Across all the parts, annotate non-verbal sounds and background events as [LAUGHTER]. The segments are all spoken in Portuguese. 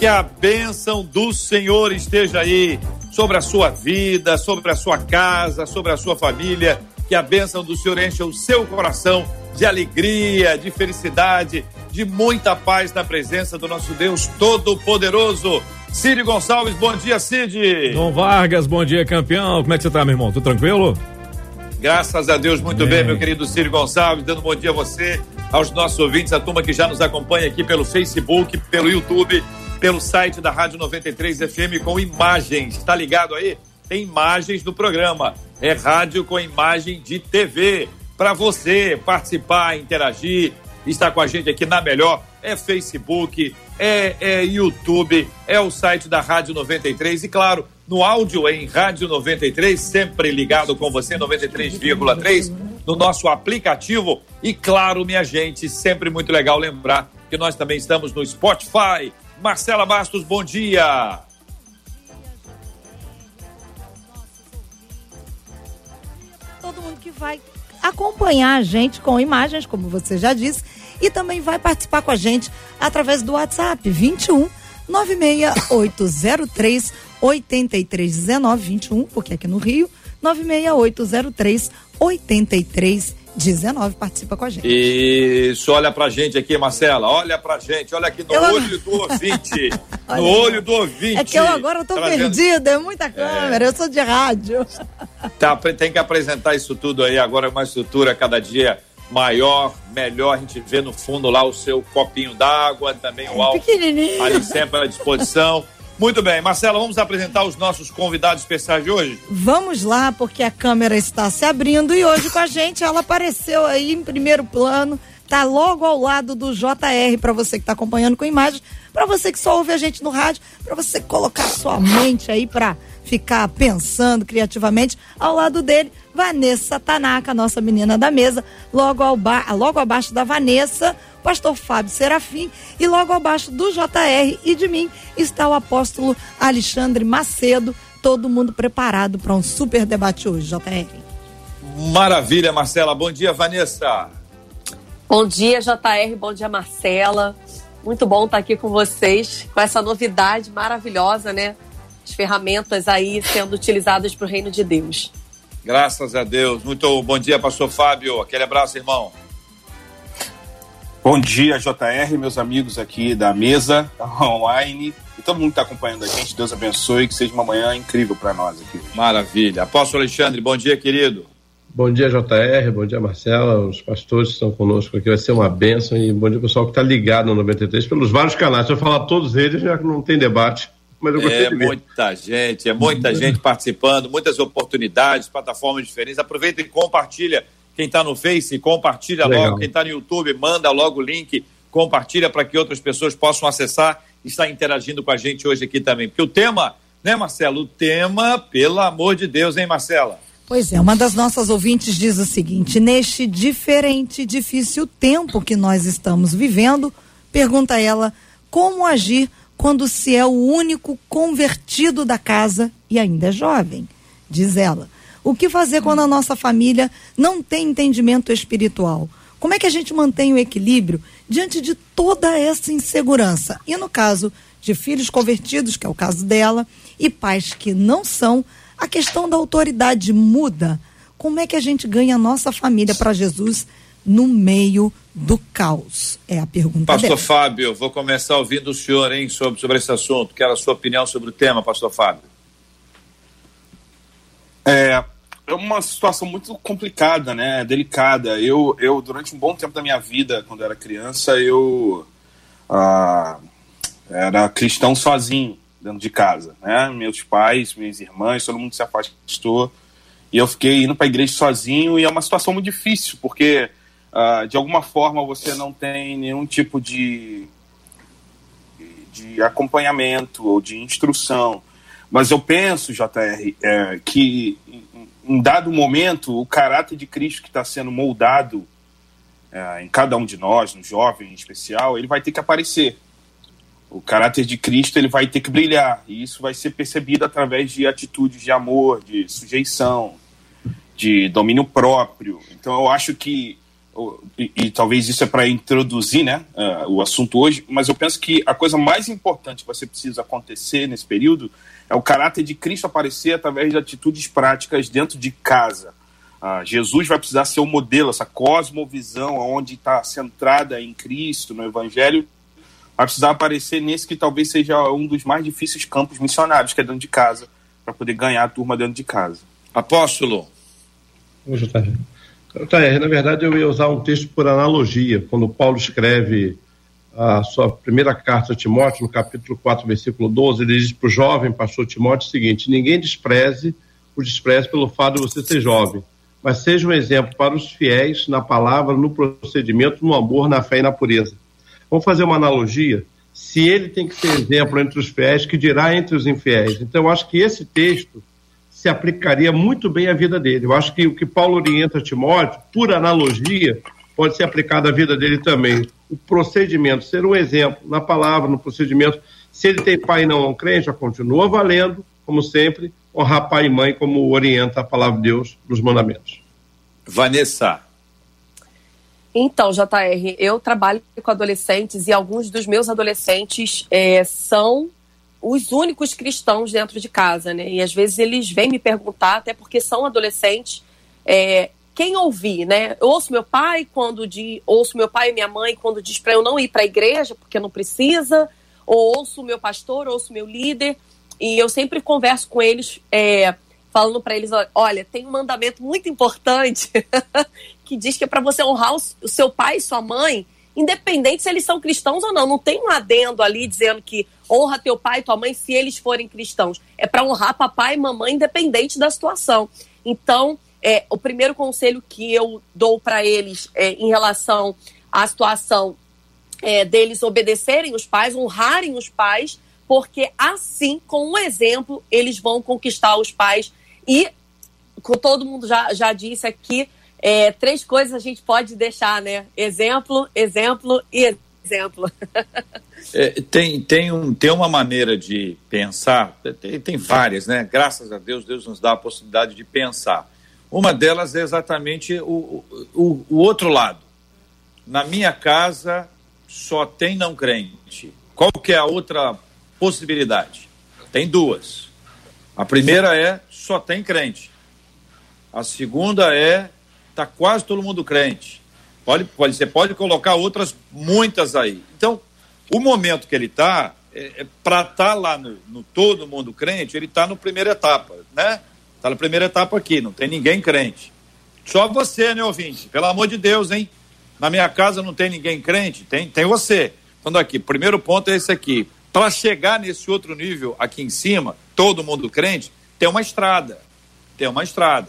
Que a bênção do Senhor esteja aí sobre a sua vida, sobre a sua casa, sobre a sua família. Que a bênção do Senhor encha o seu coração de alegria, de felicidade, de muita paz na presença do nosso Deus Todo-Poderoso. Cid Gonçalves, bom dia, Cid. Dom Vargas, bom dia, campeão. Como é que você tá, meu irmão? Tudo tranquilo? Graças a Deus, muito bem, bem meu querido Cid Gonçalves, dando bom dia a você, aos nossos ouvintes, a turma que já nos acompanha aqui pelo Facebook, pelo YouTube, pelo site da Rádio 93 FM com imagens. Tá ligado aí? Tem imagens do programa. É rádio com imagem de TV para você participar, interagir, estar com a gente aqui na melhor. É Facebook, é, é YouTube, é o site da Rádio 93 e, claro, no áudio em Rádio 93, sempre ligado com você, 93,3, no nosso aplicativo. E, claro, minha gente, sempre muito legal lembrar que nós também estamos no Spotify. Marcela Bastos, bom dia. Todo mundo que vai acompanhar a gente com imagens, como você já disse, e também vai participar com a gente através do WhatsApp 21 96803 8319 21, porque aqui no Rio, 96803 8319 participa com a gente. Isso, olha pra gente aqui, Marcela, olha pra gente, olha aqui no eu... olho do ouvinte, [LAUGHS] no olho do ouvinte. É que eu agora tô trazendo... perdida, é muita câmera, é. eu sou de rádio. Tá, tem que apresentar isso tudo aí agora, uma estrutura cada dia maior, melhor. A gente vê no fundo lá o seu copinho d'água, também o álcool ali sempre à disposição. Muito bem, Marcela, vamos apresentar os nossos convidados especiais de hoje? Vamos lá, porque a câmera está se abrindo e hoje com a gente ela apareceu aí em primeiro plano, tá logo ao lado do JR para você que está acompanhando com imagem, para você que só ouve a gente no rádio, para você colocar sua mente aí para ficar pensando criativamente. Ao lado dele, Vanessa Tanaka, nossa menina da mesa. Logo, ao ba logo abaixo da Vanessa, pastor Fábio Serafim. E logo abaixo do JR e de mim está o apóstolo Alexandre Macedo. Todo mundo preparado para um super debate hoje, JR. Maravilha, Marcela. Bom dia, Vanessa. Bom dia, JR. Bom dia, Marcela. Muito bom estar aqui com vocês, com essa novidade maravilhosa, né? As ferramentas aí sendo utilizadas para o reino de Deus. Graças a Deus. Muito bom dia, pastor Fábio. Aquele abraço, irmão. Bom dia, JR, meus amigos aqui da mesa, online, e todo mundo que está acompanhando a gente. Deus abençoe, que seja uma manhã incrível para nós aqui. Maravilha. Apóstolo Alexandre, bom dia, querido. Bom dia, JR, bom dia, Marcela, os pastores que estão conosco aqui, vai ser uma bênção, e bom dia, pessoal que está ligado no 93 pelos vários canais. Se eu falar todos eles, já não tem debate mas eu gostei é muita gente, é muita gente participando, muitas oportunidades, plataformas diferentes. Aproveita e compartilha. Quem está no Face, compartilha Legal. logo. Quem está no YouTube, manda logo o link, compartilha para que outras pessoas possam acessar e estar interagindo com a gente hoje aqui também. Porque o tema, né, Marcelo? O tema, pelo amor de Deus, hein, Marcela? Pois é, uma das nossas ouvintes diz o seguinte: neste diferente e difícil tempo que nós estamos vivendo, pergunta ela como agir quando se é o único convertido da casa e ainda é jovem, diz ela. O que fazer quando a nossa família não tem entendimento espiritual? Como é que a gente mantém o equilíbrio diante de toda essa insegurança? E no caso de filhos convertidos, que é o caso dela, e pais que não são, a questão da autoridade muda. Como é que a gente ganha a nossa família para Jesus no meio do caos? É a pergunta Pastor dela. Fábio, vou começar ouvindo o senhor, hein, sobre, sobre esse assunto. Quero a sua opinião sobre o tema, Pastor Fábio. É, é uma situação muito complicada, né? Delicada. Eu, eu durante um bom tempo da minha vida, quando era criança, eu ah, era cristão sozinho dentro de casa, né? Meus pais, minhas irmãs, todo mundo se afastou e eu fiquei indo para a igreja sozinho e é uma situação muito difícil porque uh, de alguma forma você não tem nenhum tipo de, de acompanhamento ou de instrução. Mas eu penso, JR, é, que em dado momento o caráter de Cristo que está sendo moldado é, em cada um de nós, no jovem em especial, ele vai ter que aparecer. O caráter de Cristo ele vai ter que brilhar e isso vai ser percebido através de atitudes de amor, de sujeição, de domínio próprio. Então eu acho que e, e talvez isso é para introduzir né, uh, o assunto hoje, mas eu penso que a coisa mais importante que você precisa acontecer nesse período é o caráter de Cristo aparecer através de atitudes práticas dentro de casa. Uh, Jesus vai precisar ser o modelo, essa cosmovisão onde está centrada em Cristo, no Evangelho, vai precisar aparecer nesse que talvez seja um dos mais difíceis campos missionários, que é dentro de casa, para poder ganhar a turma dentro de casa. Apóstolo. Hoje está Na verdade, eu ia usar um texto por analogia. Quando Paulo escreve a sua primeira carta a Timóteo, no capítulo 4, versículo 12, ele diz para o jovem pastor Timóteo o seguinte: Ninguém despreze o despreze pelo fato de você ser jovem, mas seja um exemplo para os fiéis na palavra, no procedimento, no amor, na fé e na pureza. Vamos fazer uma analogia? Se ele tem que ser exemplo entre os fiéis, que dirá entre os infiéis? Então, eu acho que esse texto se aplicaria muito bem à vida dele. Eu acho que o que Paulo orienta Timóteo, por analogia, pode ser aplicado à vida dele também. O procedimento, ser um exemplo na palavra, no procedimento. Se ele tem pai e não é um crente, já continua valendo, como sempre, honrar pai e mãe, como orienta a palavra de Deus nos mandamentos. Vanessa. Então, JR, eu trabalho com adolescentes e alguns dos meus adolescentes é, são os únicos cristãos dentro de casa, né? E às vezes eles vêm me perguntar, até porque são adolescentes, é, quem ouvir, né? Eu ouço meu pai quando de, ouço meu pai e minha mãe quando diz para eu não ir para a igreja porque não precisa, ou ouço meu pastor, ouço meu líder, e eu sempre converso com eles, é, falando para eles, olha, tem um mandamento muito importante [LAUGHS] que diz que é para você honrar o seu pai e sua mãe independente se eles são cristãos ou não. Não tem um adendo ali dizendo que honra teu pai e tua mãe se eles forem cristãos. É para honrar papai e mamãe, independente da situação. Então, é, o primeiro conselho que eu dou para eles é, em relação à situação é, deles obedecerem os pais, honrarem os pais, porque assim, com o exemplo, eles vão conquistar os pais. E, como todo mundo já, já disse aqui, é, três coisas a gente pode deixar, né? Exemplo, exemplo e exemplo. [LAUGHS] é, tem, tem, um, tem uma maneira de pensar, tem, tem várias, né? Graças a Deus, Deus nos dá a possibilidade de pensar. Uma delas é exatamente o, o, o outro lado. Na minha casa só tem não crente. Qual que é a outra possibilidade? Tem duas. A primeira é só tem crente. A segunda é está quase todo mundo crente. Pode, pode, você pode colocar outras muitas aí. Então, o momento que ele está, é, é para estar tá lá no, no, todo mundo crente, ele está na primeira etapa, né? Está na primeira etapa aqui, não tem ninguém crente. Só você, né, ouvinte? Pelo amor de Deus, hein? Na minha casa não tem ninguém crente? Tem, tem você. Então, aqui, primeiro ponto é esse aqui. Para chegar nesse outro nível aqui em cima, todo mundo crente, tem uma estrada. Tem uma estrada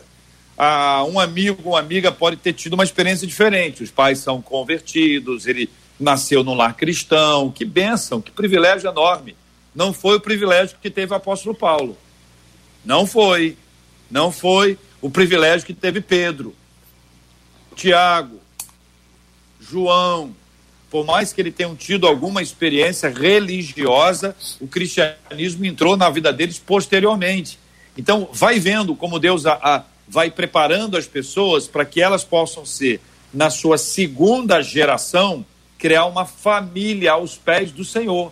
ah, um amigo, uma amiga pode ter tido uma experiência diferente. Os pais são convertidos, ele nasceu num lar cristão. Que bênção, que privilégio enorme. Não foi o privilégio que teve o apóstolo Paulo. Não foi. Não foi o privilégio que teve Pedro, Tiago, João. Por mais que ele tenham tido alguma experiência religiosa, o cristianismo entrou na vida deles posteriormente. Então, vai vendo como Deus a, a vai preparando as pessoas para que elas possam ser, na sua segunda geração, criar uma família aos pés do Senhor.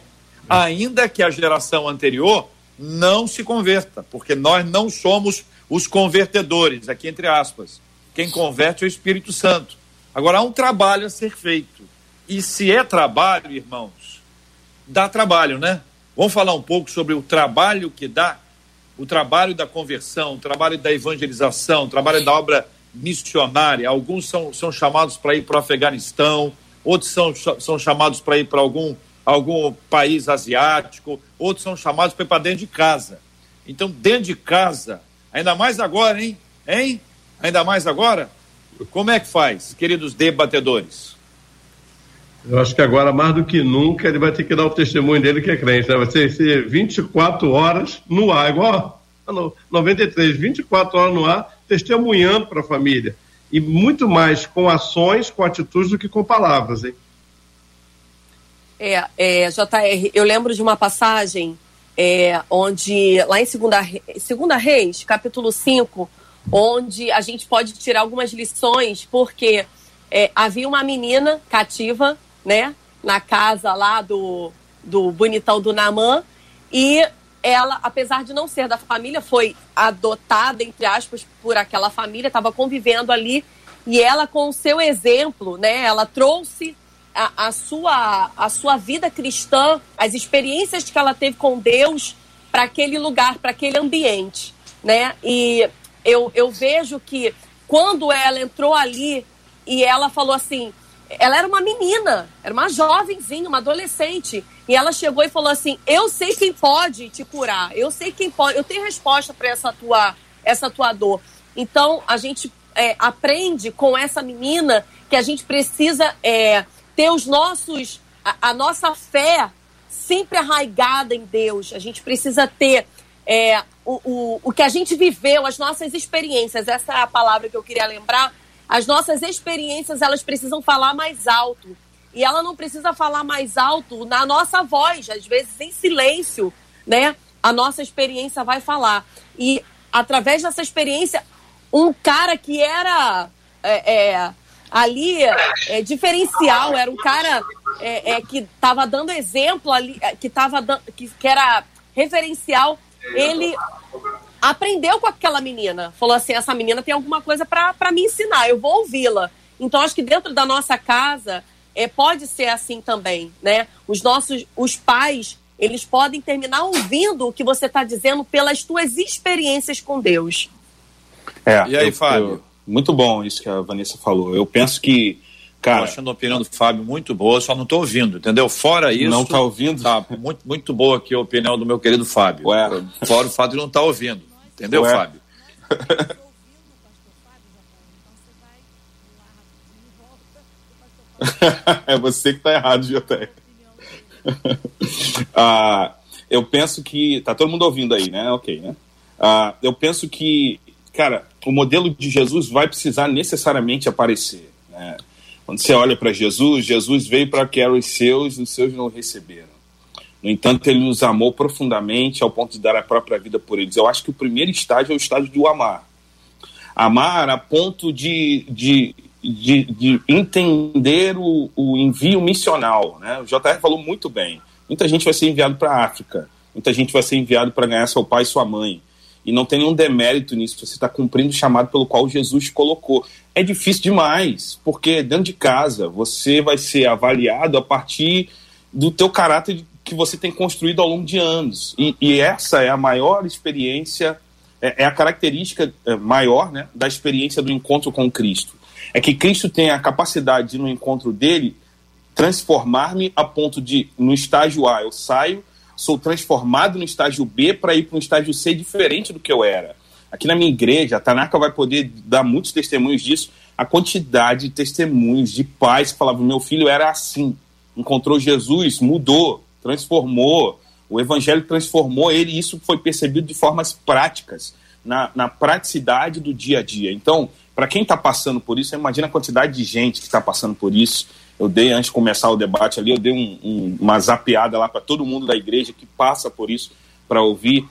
Ainda que a geração anterior não se converta, porque nós não somos os convertedores, aqui entre aspas. Quem converte é o Espírito Santo. Agora há um trabalho a ser feito. E se é trabalho, irmãos, dá trabalho, né? Vamos falar um pouco sobre o trabalho que dá o trabalho da conversão, o trabalho da evangelização, o trabalho da obra missionária. Alguns são, são chamados para ir para o Afeganistão, outros são, são chamados para ir para algum, algum país asiático, outros são chamados para ir para dentro de casa. Então, dentro de casa, ainda mais agora, hein? Hein? Ainda mais agora? Como é que faz, queridos debatedores? Eu acho que agora, mais do que nunca, ele vai ter que dar o testemunho dele que é crente. Né? Vai ser, ser 24 horas no ar, igual a 93, 24 horas no ar, testemunhando para a família. E muito mais com ações, com atitudes, do que com palavras, hein? É, é JR, eu lembro de uma passagem é, onde, lá em Segunda, Segunda Reis, capítulo 5, onde a gente pode tirar algumas lições, porque é, havia uma menina cativa, né, na casa lá do, do bonitão do Namã, e ela, apesar de não ser da família, foi adotada, entre aspas, por aquela família, estava convivendo ali, e ela, com o seu exemplo, né, ela trouxe a, a, sua, a sua vida cristã, as experiências que ela teve com Deus para aquele lugar, para aquele ambiente, né? E eu, eu vejo que quando ela entrou ali e ela falou assim, ela era uma menina, era uma jovenzinha, uma adolescente, e ela chegou e falou assim: "Eu sei quem pode te curar, eu sei quem pode, eu tenho resposta para essa tua essa tua dor". Então a gente é, aprende com essa menina que a gente precisa é, ter os nossos a, a, nossa fé sempre arraigada em Deus. A gente precisa ter é, o, o, o que a gente viveu, as nossas experiências. Essa é a palavra que eu queria lembrar as nossas experiências, elas precisam falar mais alto. E ela não precisa falar mais alto na nossa voz, às vezes em silêncio, né? A nossa experiência vai falar. E através dessa experiência, um cara que era é, é, ali é, diferencial, era um cara é, é, que estava dando exemplo ali, é, que, tava que, que era referencial, ele aprendeu com aquela menina. Falou assim: essa menina tem alguma coisa para me ensinar, eu vou ouvi-la. Então, acho que dentro da nossa casa é, pode ser assim também, né? Os nossos, os pais, eles podem terminar ouvindo o que você está dizendo pelas tuas experiências com Deus. É, e aí, eu, Fábio? Eu, muito bom isso que a Vanessa falou. Eu penso que Cara, Tô achando a opinião do Fábio muito boa, só não estou ouvindo, entendeu? Fora isso. Não está ouvindo? Tá muito, muito boa aqui a opinião do meu querido Fábio. Ué. Fora o fato de não estar tá ouvindo. Entendeu, Ué. Fábio? [LAUGHS] é você que está errado, JR. [LAUGHS] ah, eu penso que. Tá todo mundo ouvindo aí, né? Ok, né? Ah, eu penso que, cara, o modelo de Jesus vai precisar necessariamente aparecer. Né? Quando você olha para Jesus, Jesus veio para que eram os seus e os seus não receberam. No entanto, ele nos amou profundamente ao ponto de dar a própria vida por eles. Eu acho que o primeiro estágio é o estágio do amar. Amar a ponto de, de, de, de entender o, o, envio missional. Né? O JR falou muito bem. Muita gente vai ser enviado para a África, muita gente vai ser enviado para ganhar seu pai e sua mãe. E não tem nenhum demérito nisso, você está cumprindo o chamado pelo qual Jesus colocou. É difícil demais, porque dentro de casa você vai ser avaliado a partir do teu caráter que você tem construído ao longo de anos. E, e essa é a maior experiência, é, é a característica é, maior né, da experiência do encontro com Cristo. É que Cristo tem a capacidade de, no encontro dele, transformar-me a ponto de, no estágio A, eu saio, sou transformado no estágio B para ir para um estágio C diferente do que eu era. Aqui na minha igreja, a Tanaka vai poder dar muitos testemunhos disso, a quantidade de testemunhos de pais que falavam: meu filho era assim, encontrou Jesus, mudou, transformou, o evangelho transformou ele e isso foi percebido de formas práticas, na, na praticidade do dia a dia. Então, para quem está passando por isso, imagina a quantidade de gente que está passando por isso. Eu dei, antes de começar o debate ali, eu dei um, um, uma zapeada lá para todo mundo da igreja que passa por isso para ouvir.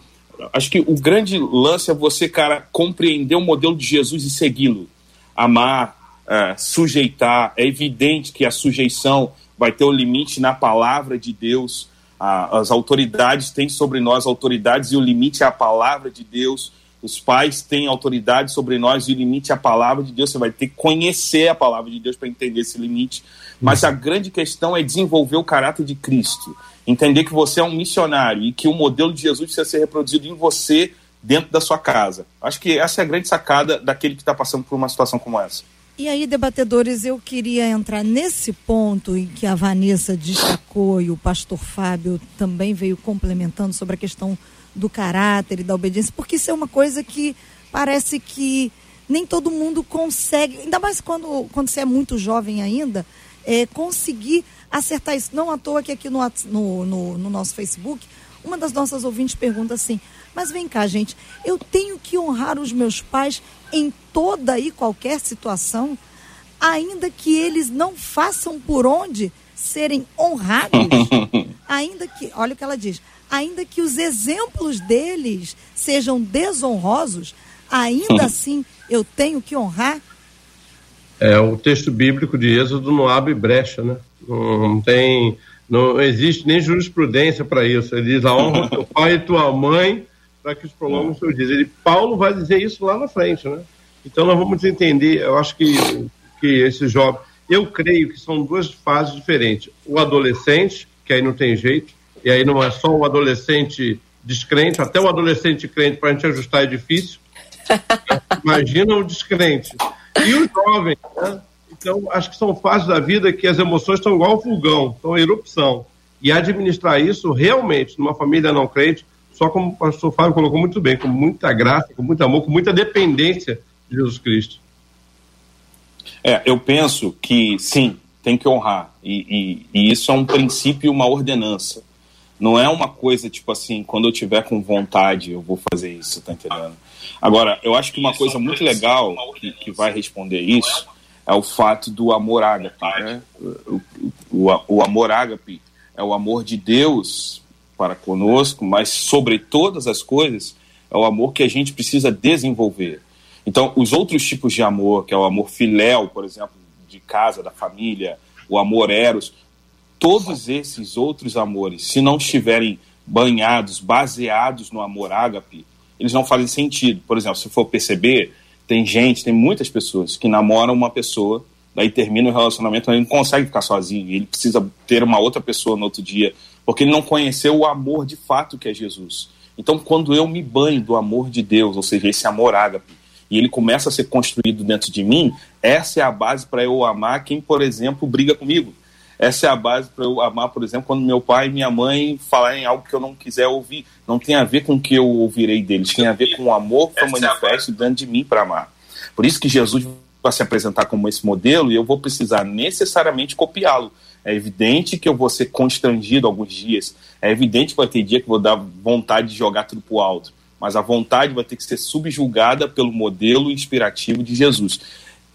Acho que o grande lance é você, cara, compreender o modelo de Jesus e segui-lo. Amar, é, sujeitar. É evidente que a sujeição vai ter o limite na palavra de Deus. as autoridades têm sobre nós autoridades e o limite é a palavra de Deus. Os pais têm autoridade sobre nós e o limite é a palavra de Deus. Você vai ter que conhecer a palavra de Deus para entender esse limite. Mas a grande questão é desenvolver o caráter de Cristo. Entender que você é um missionário e que o modelo de Jesus precisa ser reproduzido em você dentro da sua casa. Acho que essa é a grande sacada daquele que está passando por uma situação como essa. E aí, debatedores, eu queria entrar nesse ponto em que a Vanessa destacou e o pastor Fábio também veio complementando sobre a questão do caráter e da obediência, porque isso é uma coisa que parece que nem todo mundo consegue, ainda mais quando, quando você é muito jovem ainda, é, conseguir acertar isso. Não à toa que aqui no, no, no, no nosso Facebook, uma das nossas ouvintes pergunta assim: mas vem cá, gente, eu tenho que honrar os meus pais em toda e qualquer situação, ainda que eles não façam por onde serem honrados, [LAUGHS] ainda que, olha o que ela diz, ainda que os exemplos deles sejam desonrosos, ainda [LAUGHS] assim eu tenho que honrar? É, o texto bíblico de Êxodo não abre brecha, né? Não tem, não existe nem jurisprudência para isso. Ele diz: a honra teu [LAUGHS] pai e tua mãe para que os prolongam os seus dias. Ele, Paulo vai dizer isso lá na frente, né? Então nós vamos entender, eu acho que, que esse jovem, eu creio que são duas fases diferentes. O adolescente, que aí não tem jeito, e aí não é só o adolescente descrente, até o adolescente crente para a gente ajustar é difícil. [LAUGHS] Imagina o descrente. E o jovem, né? Então, acho que são fases da vida que as emoções estão igual ao vulgão, estão em erupção. E administrar isso realmente numa família não crente, só como o pastor Fábio colocou muito bem, com muita graça, com muito amor, com muita dependência de Jesus Cristo. É, eu penso que sim, tem que honrar. E, e, e isso é um princípio, uma ordenança. Não é uma coisa tipo assim, quando eu tiver com vontade, eu vou fazer isso, tá entendendo? Agora, eu acho que uma coisa muito legal que, que vai responder isso é o fato do amor ágape. Né? O, o, o amor ágape é o amor de Deus para conosco, mas sobre todas as coisas é o amor que a gente precisa desenvolver. Então, os outros tipos de amor, que é o amor filéu, por exemplo, de casa, da família, o amor eros, todos esses outros amores, se não estiverem banhados, baseados no amor ágape, eles não fazem sentido. Por exemplo, se for perceber, tem gente, tem muitas pessoas que namoram uma pessoa, daí termina o relacionamento, ele não consegue ficar sozinho, ele precisa ter uma outra pessoa no outro dia, porque ele não conheceu o amor de fato que é Jesus. Então, quando eu me banho do amor de Deus, ou seja, esse amor ágape, e ele começa a ser construído dentro de mim, essa é a base para eu amar quem, por exemplo, briga comigo. Essa é a base para eu amar, por exemplo, quando meu pai e minha mãe falarem algo que eu não quiser ouvir. Não tem a ver com o que eu ouvirei deles, tem a ver com o amor que eu manifesto dentro de mim para amar. Por isso que Jesus vai se apresentar como esse modelo e eu vou precisar necessariamente copiá-lo. É evidente que eu vou ser constrangido alguns dias. É evidente que vai ter dia que vou dar vontade de jogar tudo pro alto. Mas a vontade vai ter que ser subjugada pelo modelo inspirativo de Jesus.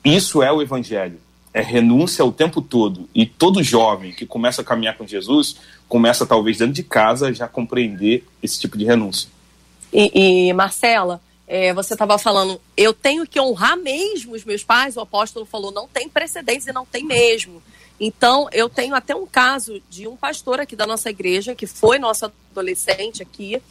Isso é o evangelho. É renúncia o tempo todo. E todo jovem que começa a caminhar com Jesus começa, talvez, dentro de casa, já compreender esse tipo de renúncia. E, e Marcela, é, você estava falando, eu tenho que honrar mesmo os meus pais. O apóstolo falou, não tem precedentes e não tem mesmo. Então, eu tenho até um caso de um pastor aqui da nossa igreja, que foi nosso adolescente aqui,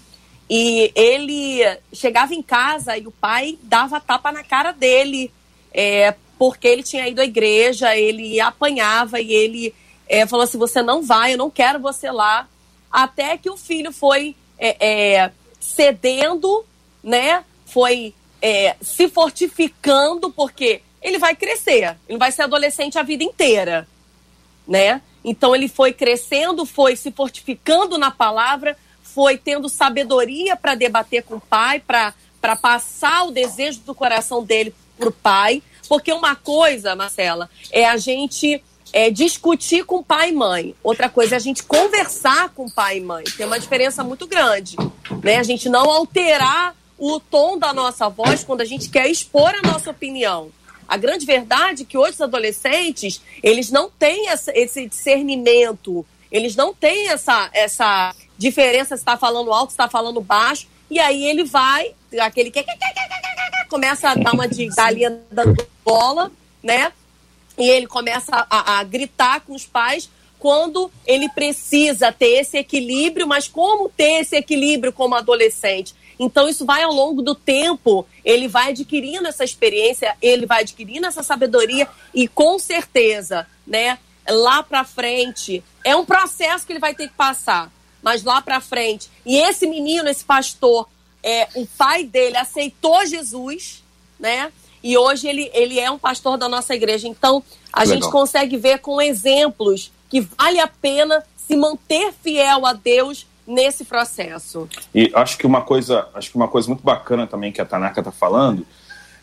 e ele chegava em casa e o pai dava tapa na cara dele, é, porque ele tinha ido à igreja, ele apanhava e ele é, falou assim: Você não vai, eu não quero você lá. Até que o filho foi é, é cedendo, né? Foi é, se fortificando, porque ele vai crescer, ele vai ser adolescente a vida inteira né? Então ele foi crescendo, foi se fortificando na palavra, foi tendo sabedoria para debater com o pai, para passar o desejo do coração dele para o pai. Porque uma coisa, Marcela, é a gente é, discutir com pai e mãe. Outra coisa é a gente conversar com pai e mãe. Tem uma diferença muito grande. Né? A gente não alterar o tom da nossa voz quando a gente quer expor a nossa opinião. A grande verdade é que hoje os adolescentes, eles não têm essa, esse discernimento, eles não têm essa, essa diferença se está falando alto, se está falando baixo, e aí ele vai, aquele que começa a dar uma de galinha da bola, né? E ele começa a, a gritar com os pais quando ele precisa ter esse equilíbrio, mas como ter esse equilíbrio como adolescente? Então, isso vai ao longo do tempo, ele vai adquirindo essa experiência, ele vai adquirindo essa sabedoria e com certeza, né, lá para frente, é um processo que ele vai ter que passar, mas lá para frente. E esse menino, esse pastor, é, o pai dele aceitou Jesus, né? E hoje ele, ele é um pastor da nossa igreja. Então, a Legal. gente consegue ver com exemplos que vale a pena se manter fiel a Deus nesse processo. E acho que uma coisa, acho que uma coisa muito bacana também que a Tanaka está falando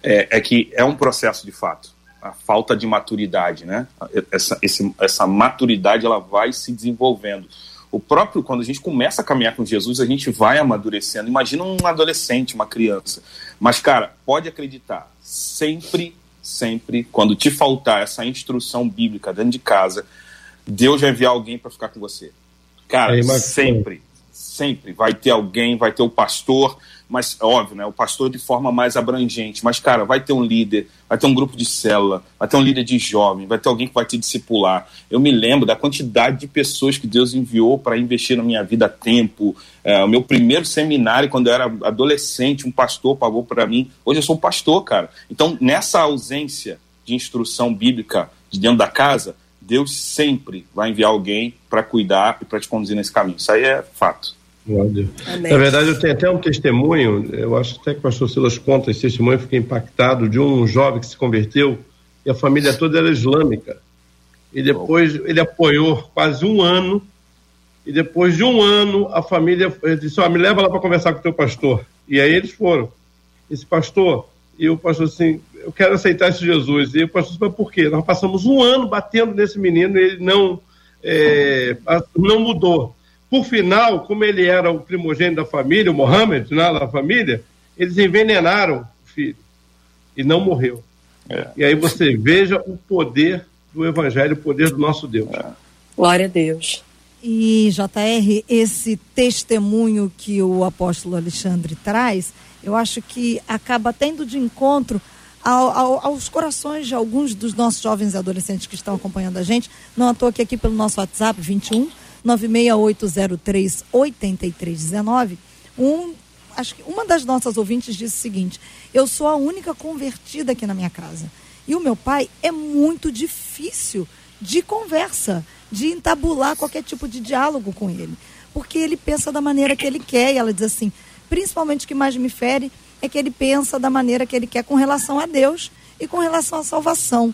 é, é, que é um processo de fato. a falta de maturidade, né? Essa, esse, essa maturidade ela vai se desenvolvendo. O próprio, quando a gente começa a caminhar com Jesus, a gente vai amadurecendo. Imagina um adolescente, uma criança. Mas, cara, pode acreditar, sempre, sempre, quando te faltar essa instrução bíblica dentro de casa, Deus vai enviar alguém para ficar com você. Cara, Aí, sempre, sempre vai ter alguém, vai ter o pastor, mas óbvio, né? O pastor de forma mais abrangente. Mas, cara, vai ter um líder, vai ter um grupo de célula, vai ter um líder de jovem, vai ter alguém que vai te discipular. Eu me lembro da quantidade de pessoas que Deus enviou para investir na minha vida a tempo. É, o meu primeiro seminário, quando eu era adolescente, um pastor pagou para mim. Hoje eu sou pastor, cara. Então, nessa ausência de instrução bíblica de dentro da casa, Deus sempre vai enviar alguém para cuidar e para te conduzir nesse caminho. Isso aí é fato. Na verdade, eu tenho até um testemunho, eu acho até que o pastor Silas conta esse testemunho, eu fiquei impactado, de um jovem que se converteu e a família toda era islâmica. E depois ele apoiou quase um ano, e depois de um ano a família disse: oh, me leva lá para conversar com o teu pastor. E aí eles foram. Esse pastor, e o pastor assim: eu quero aceitar esse Jesus. E o pastor disse: mas por quê? Nós passamos um ano batendo nesse menino e ele não, é, não mudou. Por final, como ele era o primogênito da família, o Mohammed, né, da família, eles envenenaram o filho e não morreu. É. E aí você veja o poder do Evangelho, o poder do nosso Deus. É. Glória a Deus. E, JR, esse testemunho que o apóstolo Alexandre traz, eu acho que acaba tendo de encontro ao, ao, aos corações de alguns dos nossos jovens e adolescentes que estão acompanhando a gente. Não estou aqui, aqui pelo nosso WhatsApp, 21 96803 8319, um, acho que uma das nossas ouvintes disse o seguinte: Eu sou a única convertida aqui na minha casa. E o meu pai é muito difícil de conversa, de entabular qualquer tipo de diálogo com ele. Porque ele pensa da maneira que ele quer, e ela diz assim: principalmente o que mais me fere é que ele pensa da maneira que ele quer com relação a Deus e com relação à salvação.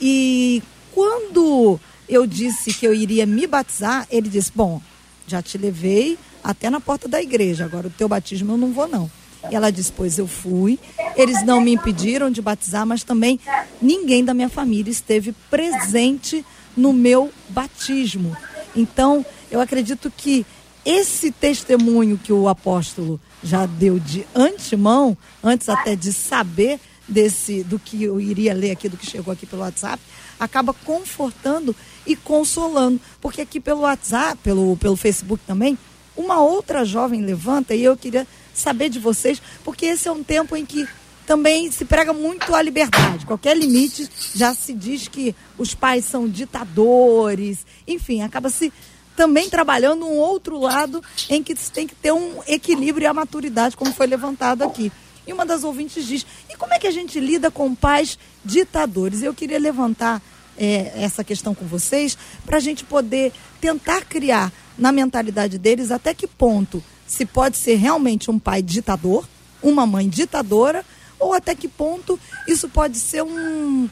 E quando eu disse que eu iria me batizar, ele disse: Bom, já te levei até na porta da igreja, agora o teu batismo eu não vou, não. E ela disse: Pois eu fui. Eles não me impediram de batizar, mas também ninguém da minha família esteve presente no meu batismo. Então, eu acredito que esse testemunho que o apóstolo já deu de antemão, antes até de saber desse do que eu iria ler aqui, do que chegou aqui pelo WhatsApp, acaba confortando e consolando. Porque aqui pelo WhatsApp, pelo, pelo Facebook também, uma outra jovem levanta e eu queria saber de vocês, porque esse é um tempo em que também se prega muito a liberdade. Qualquer limite já se diz que os pais são ditadores, enfim, acaba se também trabalhando um outro lado em que tem que ter um equilíbrio e a maturidade, como foi levantado aqui. E uma das ouvintes diz: e como é que a gente lida com pais ditadores? Eu queria levantar é, essa questão com vocês, para a gente poder tentar criar na mentalidade deles até que ponto se pode ser realmente um pai ditador, uma mãe ditadora, ou até que ponto isso pode ser um,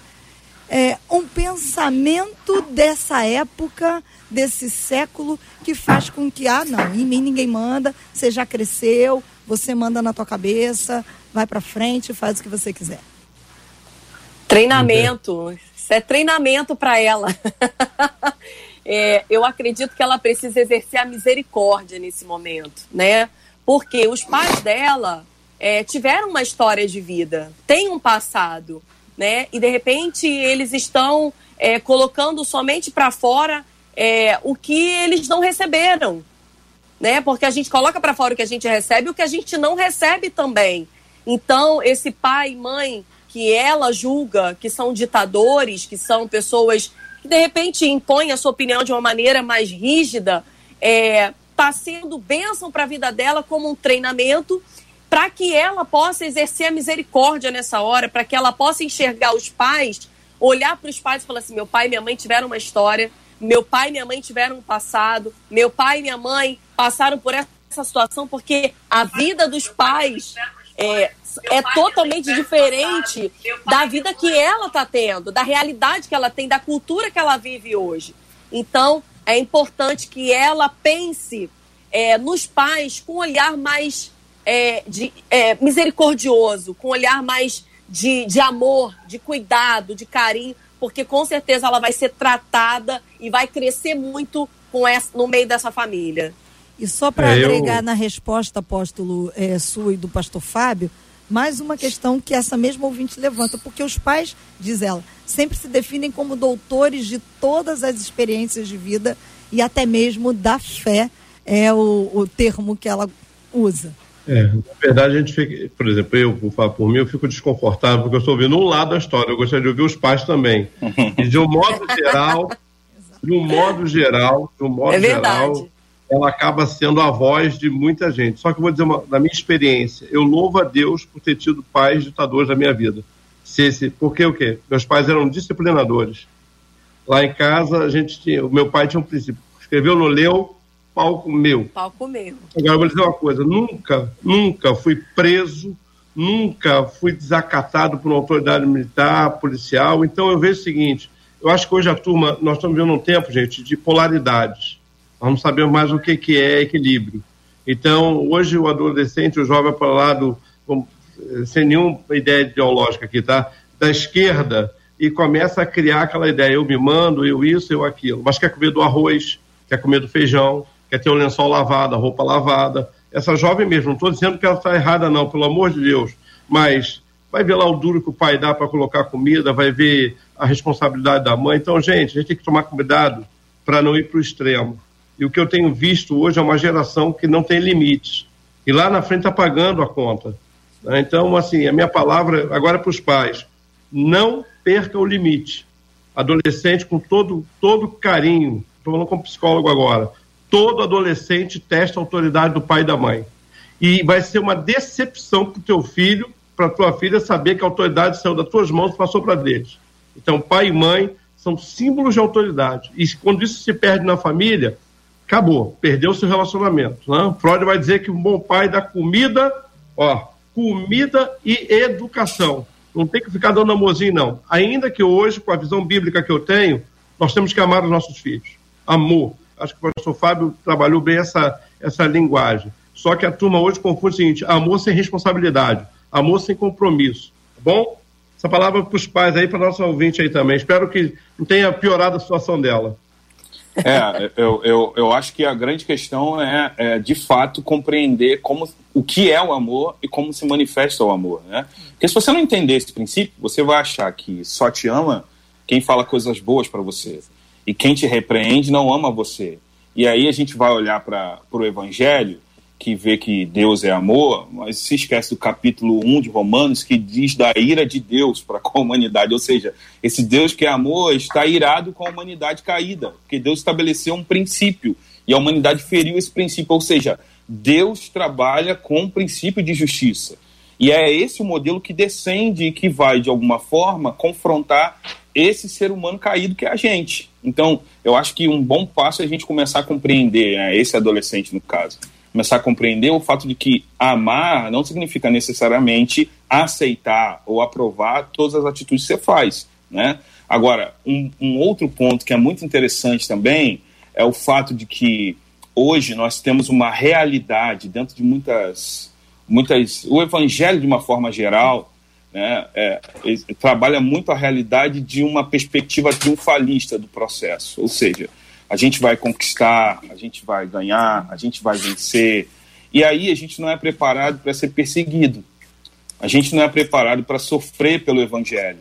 é, um pensamento dessa época, desse século, que faz com que, ah, não, em mim ninguém manda, você já cresceu, você manda na tua cabeça, vai para frente, faz o que você quiser. Treinamento. Isso é treinamento para ela. [LAUGHS] é, eu acredito que ela precisa exercer a misericórdia nesse momento, né? Porque os pais dela é, tiveram uma história de vida, têm um passado, né? E de repente eles estão é, colocando somente para fora é, o que eles não receberam, né? Porque a gente coloca para fora o que a gente recebe o que a gente não recebe também. Então, esse pai e mãe que ela julga que são ditadores, que são pessoas que de repente impõem a sua opinião de uma maneira mais rígida, é, tá sendo bênção para a vida dela como um treinamento para que ela possa exercer a misericórdia nessa hora, para que ela possa enxergar os pais, olhar para os pais e falar assim: meu pai e minha mãe tiveram uma história, meu pai e minha mãe tiveram um passado, meu pai e minha mãe passaram por essa situação, porque a vida dos pais é, é totalmente diferente da vida que ela está tendo, da realidade que ela tem, da cultura que ela vive hoje. Então, é importante que ela pense é, nos pais com um olhar mais é, de, é, misericordioso, com um olhar mais de, de amor, de cuidado, de carinho, porque com certeza ela vai ser tratada e vai crescer muito com essa, no meio dessa família. E só para é, agregar eu... na resposta, apóstolo é, sua e do pastor Fábio, mais uma questão que essa mesma ouvinte levanta, porque os pais, diz ela, sempre se definem como doutores de todas as experiências de vida e até mesmo da fé, é o, o termo que ela usa. É, na verdade, a gente fica, por exemplo, eu, vou falar por mim, eu fico desconfortável porque eu estou ouvindo um lado da história, eu gostaria de ouvir os pais também. E de um modo [LAUGHS] geral, de um modo geral, de um modo é geral, ela acaba sendo a voz de muita gente. Só que eu vou dizer, uma, da minha experiência, eu louvo a Deus por ter tido pais ditadores na minha vida. Se esse, porque o quê? Meus pais eram disciplinadores. Lá em casa, a gente tinha, o meu pai tinha um princípio. Escreveu no leu, palco meu. Palco meu. Agora, eu vou dizer uma coisa: nunca, nunca fui preso, nunca fui desacatado por uma autoridade militar, policial. Então, eu vejo o seguinte: eu acho que hoje a turma, nós estamos vivendo um tempo, gente, de polaridades. Nós não sabemos mais o que, que é equilíbrio. Então, hoje o adolescente, o jovem para o lado, sem nenhuma ideia ideológica aqui, tá? Da esquerda, e começa a criar aquela ideia, eu me mando, eu isso, eu aquilo. Mas quer comer do arroz, quer comer do feijão, quer ter o lençol lavado, a roupa lavada. Essa jovem mesmo, não estou dizendo que ela está errada, não, pelo amor de Deus, mas vai ver lá o duro que o pai dá para colocar comida, vai ver a responsabilidade da mãe. Então, gente, a gente tem que tomar cuidado para não ir para o extremo. E o que eu tenho visto hoje é uma geração que não tem limites. E lá na frente está pagando a conta. Né? Então, assim, a minha palavra agora é para os pais: não perca o limite. Adolescente, com todo, todo carinho, estou falando como psicólogo agora, todo adolescente testa a autoridade do pai e da mãe. E vai ser uma decepção para o teu filho, para tua filha, saber que a autoridade saiu das tuas mãos e passou para deles. Então, pai e mãe são símbolos de autoridade. E quando isso se perde na família, acabou, perdeu seu relacionamento. Né? Freud vai dizer que um bom pai dá comida, ó, comida e educação. Não tem que ficar dando amorzinho, não. Ainda que hoje, com a visão bíblica que eu tenho, nós temos que amar os nossos filhos. Amor. Acho que o professor Fábio trabalhou bem essa, essa linguagem. Só que a turma hoje confunde o seguinte: amor sem responsabilidade, amor sem compromisso. Tá bom? Essa palavra para os pais aí, para nossa ouvinte aí também. Espero que não tenha piorado a situação dela. É, eu, eu, eu acho que a grande questão é, é, de fato, compreender como, o que é o amor e como se manifesta o amor, né? Porque se você não entender esse princípio, você vai achar que só te ama quem fala coisas boas para você. E quem te repreende não ama você. E aí a gente vai olhar para o Evangelho que vê que Deus é amor, mas se esquece do capítulo 1 de Romanos, que diz da ira de Deus para com a humanidade. Ou seja, esse Deus que é amor está irado com a humanidade caída, porque Deus estabeleceu um princípio e a humanidade feriu esse princípio. Ou seja, Deus trabalha com o princípio de justiça. E é esse o modelo que descende e que vai, de alguma forma, confrontar esse ser humano caído que é a gente. Então, eu acho que um bom passo é a gente começar a compreender, né, esse adolescente no caso começar a compreender o fato de que amar não significa necessariamente aceitar ou aprovar todas as atitudes que você faz, né? Agora, um, um outro ponto que é muito interessante também é o fato de que hoje nós temos uma realidade dentro de muitas, muitas, o evangelho de uma forma geral, né, é, trabalha muito a realidade de uma perspectiva triunfalista do processo, ou seja, a gente vai conquistar, a gente vai ganhar, a gente vai vencer. E aí a gente não é preparado para ser perseguido. A gente não é preparado para sofrer pelo evangelho.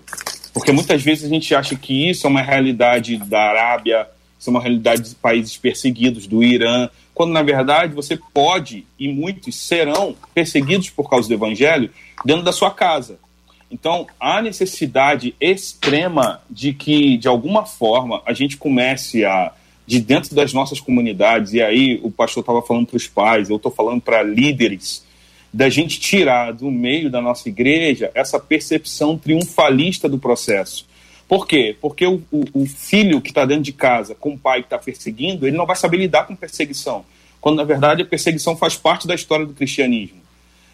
Porque muitas vezes a gente acha que isso é uma realidade da Arábia, isso é uma realidade de países perseguidos, do Irã, quando na verdade você pode, e muitos serão perseguidos por causa do evangelho, dentro da sua casa. Então, há necessidade extrema de que, de alguma forma, a gente comece a de dentro das nossas comunidades, e aí o pastor estava falando para os pais, eu estou falando para líderes, da gente tirar do meio da nossa igreja essa percepção triunfalista do processo. Por quê? Porque o, o, o filho que está dentro de casa com o pai que está perseguindo, ele não vai saber lidar com perseguição, quando na verdade a perseguição faz parte da história do cristianismo.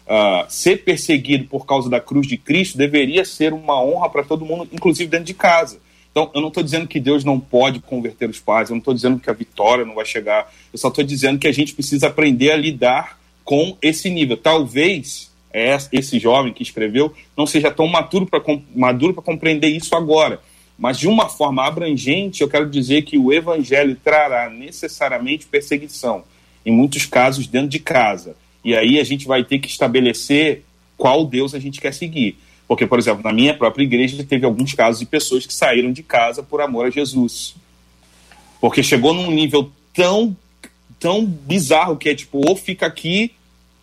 Uh, ser perseguido por causa da cruz de Cristo deveria ser uma honra para todo mundo, inclusive dentro de casa. Então, eu não estou dizendo que Deus não pode converter os pais, eu não estou dizendo que a vitória não vai chegar, eu só estou dizendo que a gente precisa aprender a lidar com esse nível. Talvez é esse jovem que escreveu não seja tão maduro para maduro compreender isso agora. Mas de uma forma abrangente, eu quero dizer que o evangelho trará necessariamente perseguição, em muitos casos dentro de casa. E aí a gente vai ter que estabelecer qual Deus a gente quer seguir. Porque, por exemplo, na minha própria igreja teve alguns casos de pessoas que saíram de casa por amor a Jesus. Porque chegou num nível tão, tão bizarro que é tipo, ou fica aqui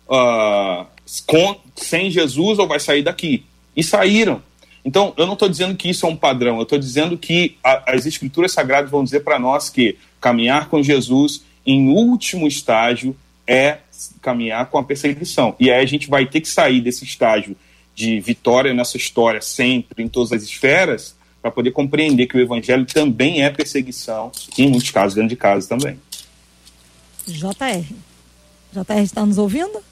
uh, com, sem Jesus ou vai sair daqui. E saíram. Então, eu não estou dizendo que isso é um padrão, eu estou dizendo que a, as escrituras sagradas vão dizer para nós que caminhar com Jesus, em último estágio, é caminhar com a perseguição. E aí a gente vai ter que sair desse estágio de vitória nessa história sempre, em todas as esferas, para poder compreender que o evangelho também é perseguição, em muitos casos dentro de casa também. JR. JR está nos ouvindo?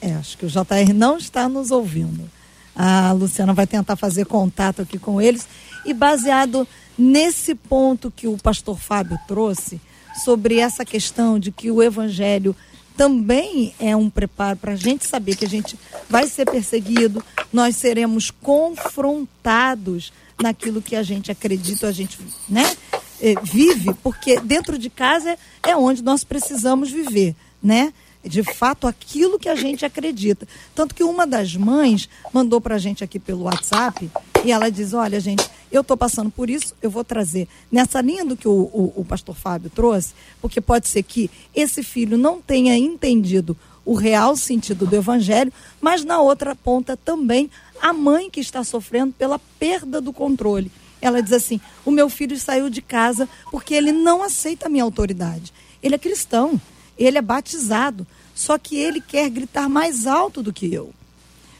É, acho que o JR não está nos ouvindo. A Luciana vai tentar fazer contato aqui com eles. E baseado nesse ponto que o pastor Fábio trouxe, sobre essa questão de que o evangelho também é um preparo para a gente saber que a gente vai ser perseguido, nós seremos confrontados naquilo que a gente acredita, a gente né, eh, vive, porque dentro de casa é onde nós precisamos viver, né? de fato aquilo que a gente acredita. Tanto que uma das mães mandou para a gente aqui pelo WhatsApp e ela diz: Olha, gente, eu estou passando por isso, eu vou trazer nessa linha do que o, o, o pastor Fábio trouxe, porque pode ser que esse filho não tenha entendido o real sentido do evangelho, mas na outra ponta também a mãe que está sofrendo pela perda do controle. Ela diz assim: o meu filho saiu de casa porque ele não aceita a minha autoridade. Ele é cristão, ele é batizado, só que ele quer gritar mais alto do que eu.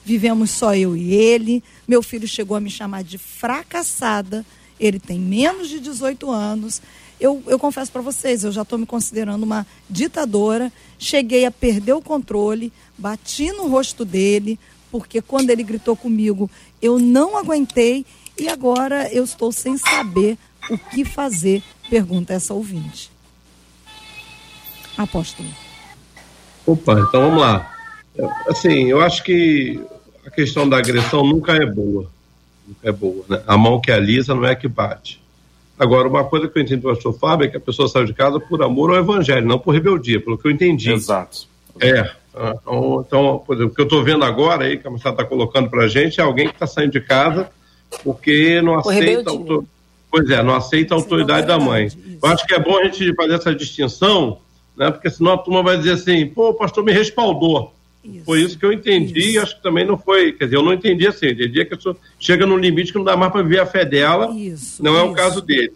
Vivemos só eu e ele. Meu filho chegou a me chamar de fracassada. Ele tem menos de 18 anos. Eu, eu confesso para vocês, eu já estou me considerando uma ditadora. Cheguei a perder o controle, bati no rosto dele, porque quando ele gritou comigo, eu não aguentei e agora eu estou sem saber o que fazer, pergunta essa ouvinte. Apóstolo. Opa, então vamos lá. Assim, eu acho que questão da agressão nunca é boa. Nunca é boa, né? A mão que alisa não é que bate. Agora, uma coisa que eu entendo do pastor Fábio é que a pessoa saiu de casa por amor ao evangelho, não por rebeldia, pelo que eu entendi. Exato. É. Então, então por exemplo, o que eu estou vendo agora aí, que a moça está colocando para a gente, é alguém que está saindo de casa porque não aceita. Autor... Pois é, não aceita a autoridade da mãe. Eu acho que é bom a gente fazer essa distinção né? Porque senão a turma vai dizer assim, pô, o pastor me respaldou. Isso. Foi isso que eu entendi isso. e acho que também não foi, quer dizer, eu não entendi assim, eu entendi que a pessoa chega num limite que não dá mais para viver a fé dela, isso, não é o caso dele.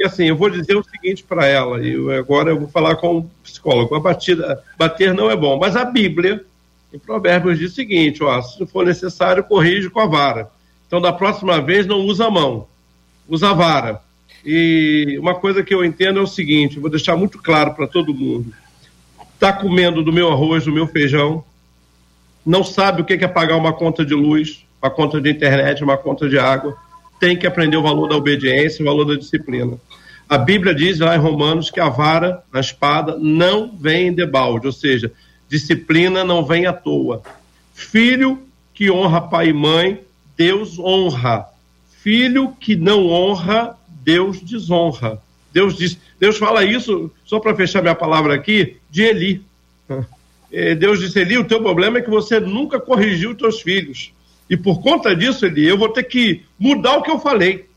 E assim, eu vou dizer o seguinte para ela, e agora eu vou falar com o psicólogo, a batida, bater não é bom, mas a Bíblia, em Provérbios diz o seguinte, ó, se for necessário, corrige com a vara. Então, da próxima vez, não usa a mão, usa a vara. E uma coisa que eu entendo é o seguinte: vou deixar muito claro para todo mundo. Está comendo do meu arroz, do meu feijão, não sabe o que é pagar uma conta de luz, uma conta de internet, uma conta de água, tem que aprender o valor da obediência, o valor da disciplina. A Bíblia diz lá em Romanos que a vara, a espada, não vem de balde, ou seja, disciplina não vem à toa. Filho que honra pai e mãe, Deus honra. Filho que não honra, Deus desonra. Deus diz, Deus fala isso, só para fechar minha palavra aqui, de Eli. [LAUGHS] É, Deus disse, Eli, o teu problema é que você nunca corrigiu os teus filhos. E por conta disso, Eli, eu vou ter que mudar o que eu falei.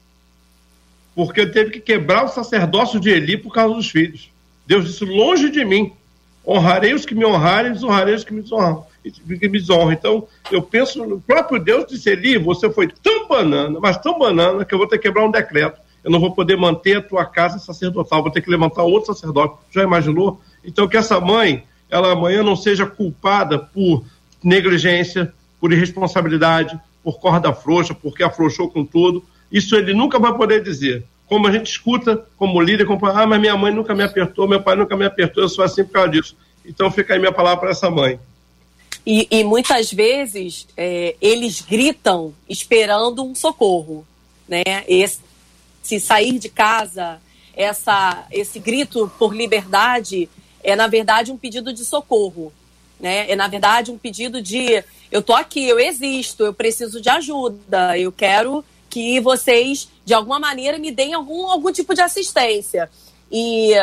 Porque ele teve que quebrar o sacerdócio de Eli por causa dos filhos. Deus disse, longe de mim, honrarei os que me honrarem, desonrarei os que me desonram. Que me desonram. Então, eu penso no próprio Deus disse, Eli, você foi tão banana, mas tão banana, que eu vou ter que quebrar um decreto eu não vou poder manter a tua casa sacerdotal, vou ter que levantar outro sacerdote. Já imaginou? Então, que essa mãe, ela amanhã não seja culpada por negligência, por irresponsabilidade, por corda frouxa, porque afrouxou com tudo. Isso ele nunca vai poder dizer. Como a gente escuta como líder, como, ah, mas minha mãe nunca me apertou, meu pai nunca me apertou, eu sou assim por causa disso. Então fica aí minha palavra para essa mãe. E, e muitas vezes é, eles gritam esperando um socorro. Né? Esse, se sair de casa, essa, esse grito por liberdade é, na verdade, um pedido de socorro. né? É na verdade um pedido de eu tô aqui, eu existo, eu preciso de ajuda, eu quero que vocês de alguma maneira me deem algum algum tipo de assistência. E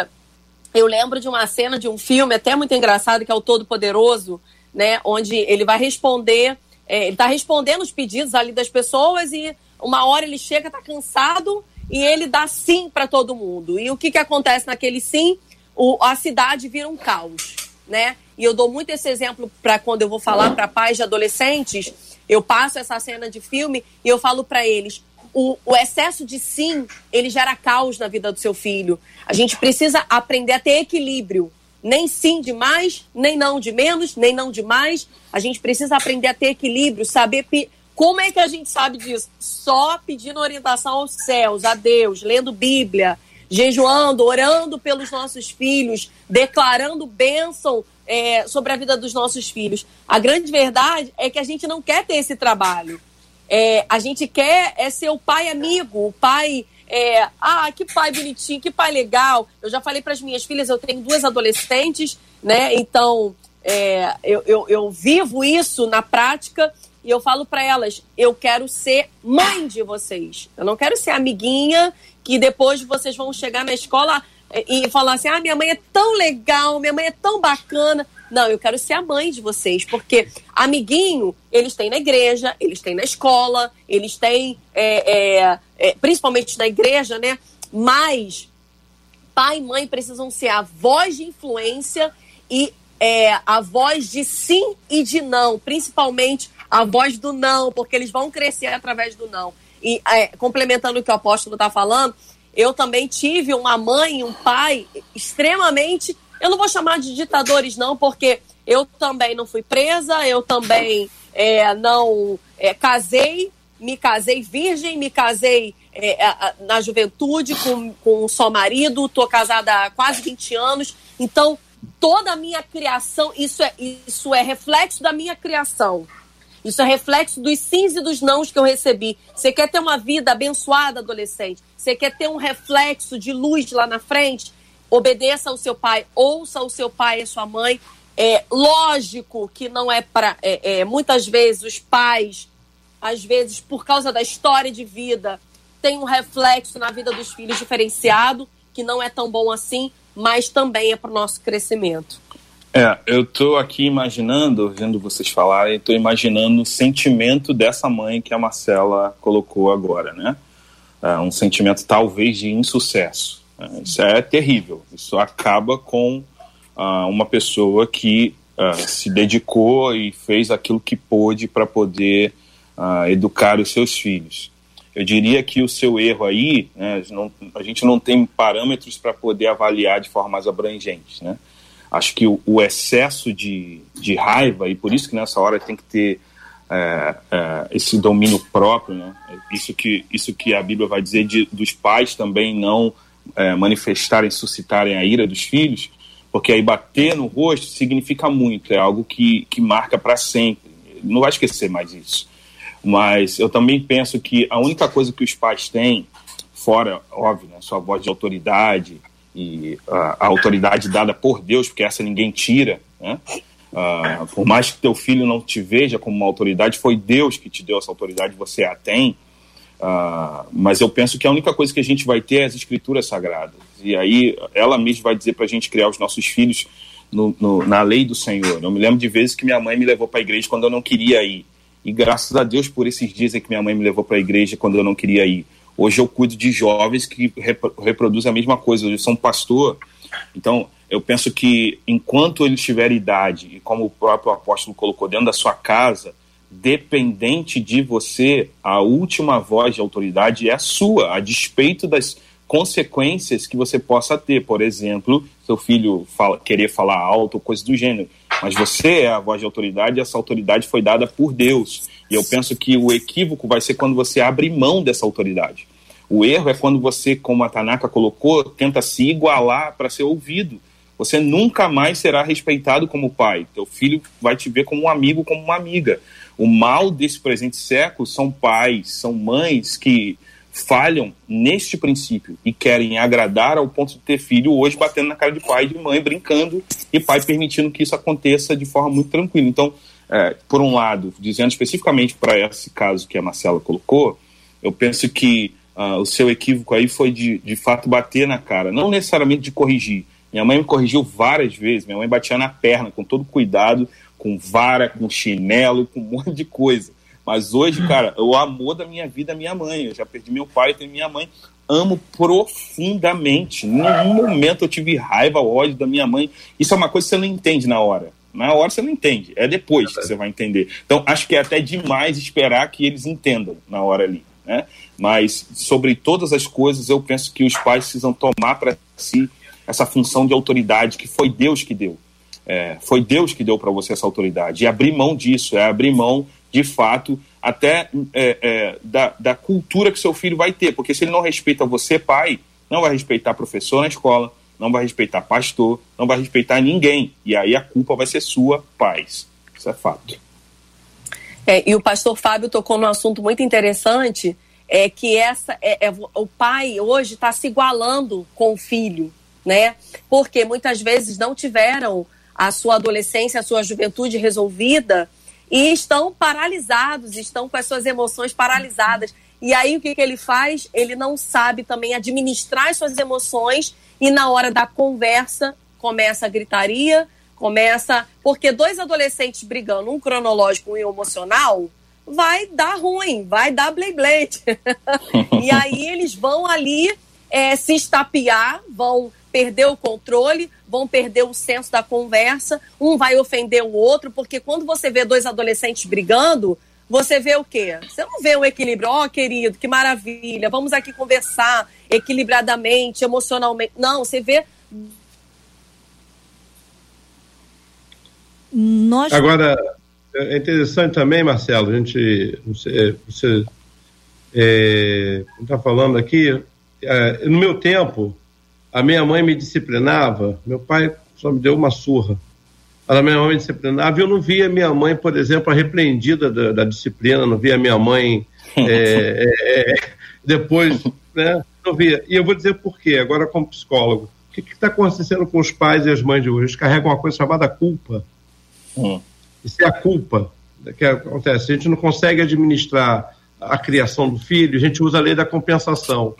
eu lembro de uma cena de um filme até muito engraçado que é o Todo Poderoso, né? Onde ele vai responder, é, ele está respondendo os pedidos ali das pessoas e uma hora ele chega, tá cansado e ele dá sim para todo mundo. E o que que acontece naquele sim? O, a cidade vira um caos, né? E eu dou muito esse exemplo para quando eu vou falar para pais de adolescentes, eu passo essa cena de filme e eu falo para eles: o, o, excesso de sim, ele gera caos na vida do seu filho. A gente precisa aprender a ter equilíbrio. Nem sim de mais, nem não de menos, nem não de mais. A gente precisa aprender a ter equilíbrio, saber como é que a gente sabe disso? Só pedindo orientação aos céus, a Deus, lendo Bíblia, jejuando, orando pelos nossos filhos, declarando bênção é, sobre a vida dos nossos filhos. A grande verdade é que a gente não quer ter esse trabalho. É, a gente quer é ser o pai amigo, o pai. É, ah, que pai bonitinho, que pai legal. Eu já falei para as minhas filhas, eu tenho duas adolescentes, né? Então, é, eu, eu, eu vivo isso na prática e eu falo para elas: eu quero ser mãe de vocês. Eu não quero ser amiguinha que depois vocês vão chegar na escola e falar assim: ah, minha mãe é tão legal, minha mãe é tão bacana. Não, eu quero ser a mãe de vocês, porque amiguinho eles têm na igreja, eles têm na escola, eles têm, é, é, é, principalmente na igreja, né? Mas pai e mãe precisam ser a voz de influência e é, a voz de sim e de não, principalmente a voz do não, porque eles vão crescer através do não. E é, complementando o que o apóstolo está falando, eu também tive uma mãe um pai extremamente. Eu não vou chamar de ditadores, não, porque eu também não fui presa, eu também é, não é, casei, me casei virgem, me casei é, na juventude com, com um só marido, estou casada há quase 20 anos. Então, toda a minha criação, isso é, isso é reflexo da minha criação. Isso é reflexo dos sims e dos nãos que eu recebi. Você quer ter uma vida abençoada, adolescente? Você quer ter um reflexo de luz lá na frente? Obedeça ao seu pai, ouça o seu pai e a sua mãe. É lógico que não é para. É, é, muitas vezes os pais, às vezes por causa da história de vida, tem um reflexo na vida dos filhos diferenciado, que não é tão bom assim, mas também é para o nosso crescimento. É, eu estou aqui imaginando, vendo vocês falarem, estou imaginando o sentimento dessa mãe que a Marcela colocou agora, né? É um sentimento talvez de insucesso. É, isso é terrível. Isso acaba com uh, uma pessoa que uh, se dedicou e fez aquilo que pôde para poder uh, educar os seus filhos. Eu diria que o seu erro aí, né, não, a gente não tem parâmetros para poder avaliar de forma mais abrangente, né? Acho que o, o, excesso de, de raiva, e por isso que nessa hora tem que ter é, é, esse domínio próprio, né? isso, que, isso que a Bíblia vai dizer de, dos pais também não é, manifestarem, suscitarem a ira dos filhos, porque aí bater no rosto significa muito, é algo que, que marca para sempre. Não vai esquecer mais isso. Mas eu também penso que a única coisa que os pais têm, fora, óbvio, né, sua voz de autoridade, e a, a, autoridade dada por Deus, porque essa ninguém tira, né? Uh, por mais que teu filho não te veja como uma autoridade, foi Deus que te deu essa autoridade, você a tem. Uh, mas eu penso que a única coisa que a gente vai ter é as escrituras sagradas. E aí ela mesma vai dizer para a gente criar os nossos filhos no, no, na lei do Senhor. Eu me lembro de vezes que minha mãe me levou para a igreja quando eu não queria ir. E graças a Deus por esses dias em que minha mãe me levou para a igreja quando eu não queria ir. Hoje eu cuido de jovens que reproduzem a mesma coisa. Eu sou um pastor, então eu penso que enquanto eles tiverem idade, e como o próprio apóstolo colocou dentro da sua casa, dependente de você, a última voz de autoridade é a sua, a despeito das consequências que você possa ter. Por exemplo, seu filho fala, querer falar alto coisa do gênero. Mas você é a voz de autoridade e essa autoridade foi dada por Deus. E eu penso que o equívoco vai ser quando você abre mão dessa autoridade. O erro é quando você, como a Tanaka colocou, tenta se igualar para ser ouvido. Você nunca mais será respeitado como pai. Teu filho vai te ver como um amigo, como uma amiga. O mal desse presente século são pais, são mães que falham neste princípio e querem agradar ao ponto de ter filho hoje batendo na cara de pai e de mãe, brincando, e pai permitindo que isso aconteça de forma muito tranquila. Então, é, por um lado, dizendo especificamente para esse caso que a Marcela colocou, eu penso que uh, o seu equívoco aí foi de, de fato bater na cara, não necessariamente de corrigir. Minha mãe me corrigiu várias vezes, minha mãe batia na perna com todo cuidado, com vara, com chinelo, com um monte de coisa. Mas hoje, cara, o amor da minha vida é minha mãe. Eu já perdi meu pai, tenho minha mãe. Amo profundamente. Nenhum momento eu tive raiva, ódio da minha mãe. Isso é uma coisa que você não entende na hora. Na hora você não entende, é depois que você vai entender. Então, acho que é até demais esperar que eles entendam na hora ali. Né? Mas, sobre todas as coisas, eu penso que os pais precisam tomar para si essa função de autoridade que foi Deus que deu. É, foi Deus que deu para você essa autoridade. E abrir mão disso, é abrir mão de fato, até é, é, da, da cultura que seu filho vai ter. Porque se ele não respeita você, pai, não vai respeitar professor na escola, não vai respeitar pastor, não vai respeitar ninguém. E aí a culpa vai ser sua, pais. Isso é fato. É, e o pastor Fábio tocou num assunto muito interessante, é que essa é, é o pai hoje está se igualando com o filho, né? Porque muitas vezes não tiveram a sua adolescência, a sua juventude resolvida e estão paralisados, estão com as suas emoções paralisadas. E aí o que, que ele faz? Ele não sabe também administrar as suas emoções e na hora da conversa começa a gritaria, começa. Porque dois adolescentes brigando, um cronológico e um emocional, vai dar ruim, vai dar blade blade. [LAUGHS] e aí eles vão ali é, se estapear, vão perder o controle, vão perder o senso da conversa, um vai ofender o outro, porque quando você vê dois adolescentes brigando, você vê o quê? Você não vê um equilíbrio, ó, oh, querido, que maravilha, vamos aqui conversar equilibradamente, emocionalmente. Não, você vê. Nós... Agora, é interessante também, Marcelo, a gente. Você está é, falando aqui, é, no meu tempo, a minha mãe me disciplinava, meu pai só me deu uma surra. A minha mãe me disciplinava e eu não via minha mãe, por exemplo, arrepreendida da, da disciplina, não via minha mãe [LAUGHS] é, é, é, depois, né? Não via. E eu vou dizer por quê, agora como psicólogo. O que está acontecendo com os pais e as mães de hoje? Eles carregam uma coisa chamada culpa. Hum. Isso é a culpa que acontece. A gente não consegue administrar a criação do filho, a gente usa a lei da compensação.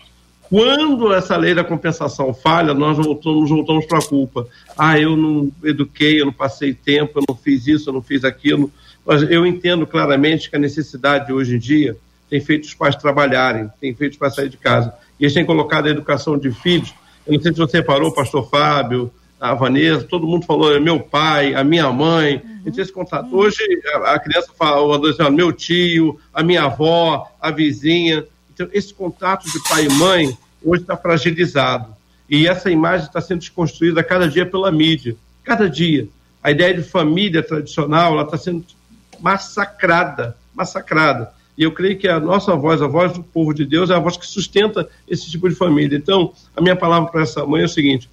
Quando essa lei da compensação falha, nós voltamos, voltamos para a culpa. Ah, eu não eduquei, eu não passei tempo, eu não fiz isso, eu não fiz aquilo. Mas eu entendo claramente que a necessidade hoje em dia tem feito os pais trabalharem, tem feito os pais sair de casa. E eles têm colocado a educação de filhos. Eu não sei se você parou, pastor Fábio, a Vanessa, todo mundo falou, é meu pai, a minha mãe. Uhum. esse contato. Hoje a criança fala, o adolescente, meu tio, a minha avó, a vizinha. Então, esse contato de pai e mãe hoje está fragilizado. E essa imagem está sendo desconstruída cada dia pela mídia. Cada dia. A ideia de família tradicional está sendo massacrada. Massacrada. E eu creio que a nossa voz, a voz do povo de Deus, é a voz que sustenta esse tipo de família. Então, a minha palavra para essa mãe é o seguinte: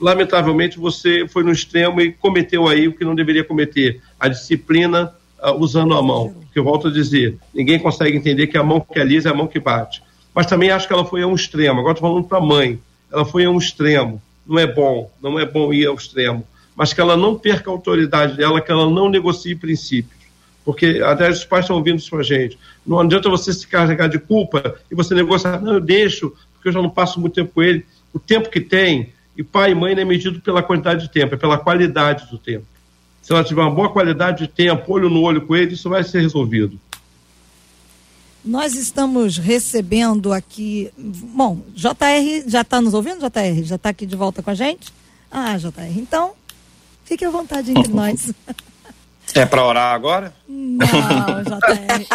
lamentavelmente você foi no extremo e cometeu aí o que não deveria cometer, a disciplina uh, usando a mão. Que eu volto a dizer, ninguém consegue entender que a mão que alisa é a mão que bate. Mas também acho que ela foi a um extremo. Agora estou falando para a mãe. Ela foi a um extremo. Não é bom, não é bom ir ao extremo. Mas que ela não perca a autoridade dela, que ela não negocie princípios. Porque até os pais estão ouvindo isso para a gente. Não adianta você se carregar de culpa e você negociar, não, eu deixo, porque eu já não passo muito tempo com ele. O tempo que tem, e pai e mãe não é medido pela quantidade de tempo, é pela qualidade do tempo. Se ela tiver uma boa qualidade de tempo, olho no olho com ele, isso vai ser resolvido. Nós estamos recebendo aqui. Bom, JR já está nos ouvindo, JR? Já está aqui de volta com a gente? Ah, JR. Então, fique à vontade entre [LAUGHS] nós. É para orar agora? Não, [LAUGHS] JR.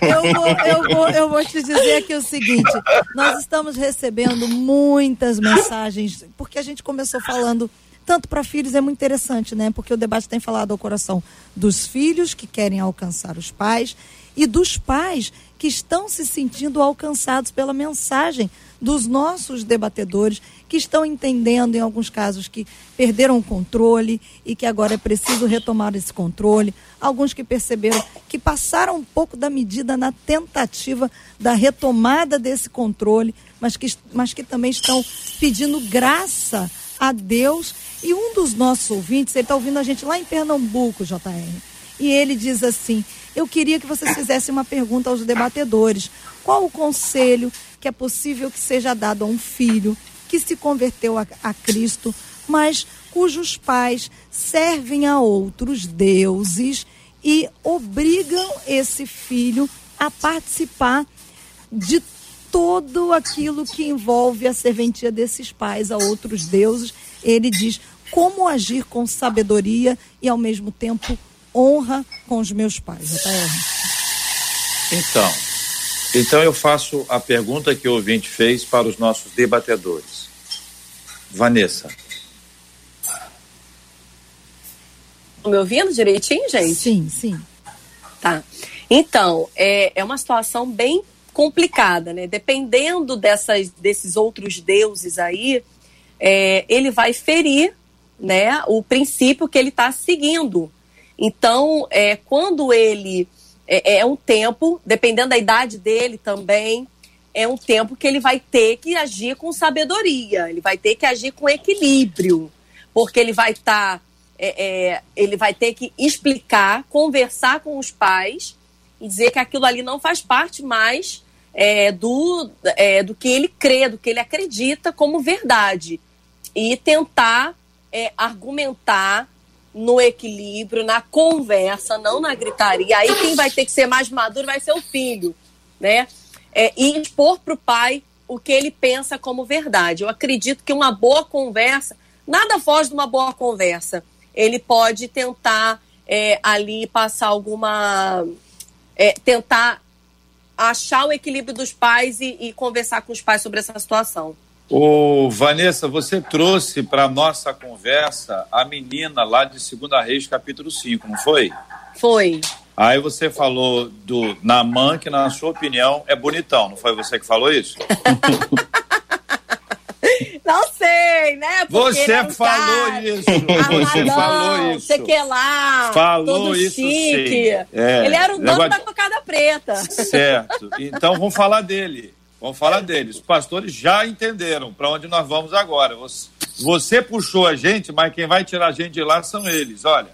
Eu vou, eu, vou, eu vou te dizer aqui o seguinte: nós estamos recebendo muitas mensagens, porque a gente começou falando tanto para filhos é muito interessante, né? Porque o debate tem falado ao coração dos filhos que querem alcançar os pais e dos pais que estão se sentindo alcançados pela mensagem dos nossos debatedores, que estão entendendo, em alguns casos, que perderam o controle e que agora é preciso retomar esse controle. Alguns que perceberam que passaram um pouco da medida na tentativa da retomada desse controle, mas que, mas que também estão pedindo graça a Deus. E um dos nossos ouvintes, ele está ouvindo a gente lá em Pernambuco, JR, e ele diz assim: Eu queria que vocês fizessem uma pergunta aos debatedores. Qual o conselho que é possível que seja dado a um filho que se converteu a, a Cristo, mas cujos pais servem a outros deuses e obrigam esse filho a participar de todo aquilo que envolve a serventia desses pais a outros deuses. Ele diz como agir com sabedoria e ao mesmo tempo honra com os meus pais. Então, então eu faço a pergunta que o ouvinte fez para os nossos debatedores. Vanessa, me ouvindo direitinho, gente? Sim, sim. Tá. Então, é, é uma situação bem complicada, né? Dependendo dessas, desses outros deuses aí, é, ele vai ferir né, o princípio que ele está seguindo. Então, é, quando ele. É, é um tempo, dependendo da idade dele também, é um tempo que ele vai ter que agir com sabedoria, ele vai ter que agir com equilíbrio, porque ele vai estar. Tá é, é, ele vai ter que explicar, conversar com os pais e dizer que aquilo ali não faz parte mais é, do, é, do que ele crê, do que ele acredita como verdade. E tentar é, argumentar no equilíbrio, na conversa, não na gritaria. Aí quem vai ter que ser mais maduro vai ser o filho, né? É, e expor para o pai o que ele pensa como verdade. Eu acredito que uma boa conversa, nada foge de uma boa conversa ele pode tentar é, ali passar alguma. É, tentar achar o equilíbrio dos pais e, e, conversar com os pais sobre essa situação. Ô, Vanessa, você trouxe para nossa conversa a menina lá de 2 Reis, capítulo 5, não foi? Foi. Aí você falou do Naman, que na sua opinião é bonitão, não foi você que falou isso? [LAUGHS] Não sei, né? Porque você é falou cara, isso. Você falou isso. Sei que lá. Falou isso chique. É, Ele era o dono da cocada preta. Certo. Então vamos falar dele. Vamos falar dele. Os pastores já entenderam para onde nós vamos agora. Você, você puxou a gente, mas quem vai tirar a gente de lá são eles. Olha,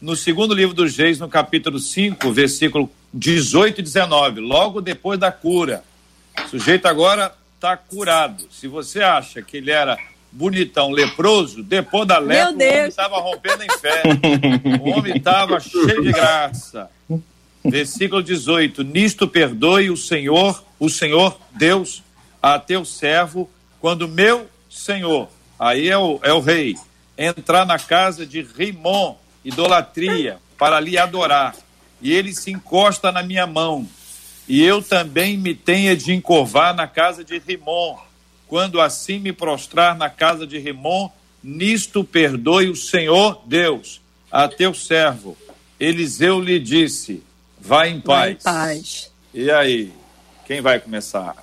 no segundo livro dos Reis, no capítulo 5, versículo 18 e 19, logo depois da cura. O sujeito agora está curado. Se você acha que ele era bonitão, leproso, depois da lepra, o homem estava rompendo em fé. o homem estava cheio de graça. Versículo 18: Nisto perdoe o Senhor, o Senhor Deus, a teu servo, quando meu Senhor, aí é o, é o rei, entrar na casa de Rimon, idolatria, para lhe adorar, e ele se encosta na minha mão e eu também me tenha de encurvar na casa de Rimon. Quando assim me prostrar na casa de Rimon, nisto perdoe o Senhor Deus a teu servo. Eliseu lhe disse: Vá em paz. Vai em paz. E aí, quem vai começar?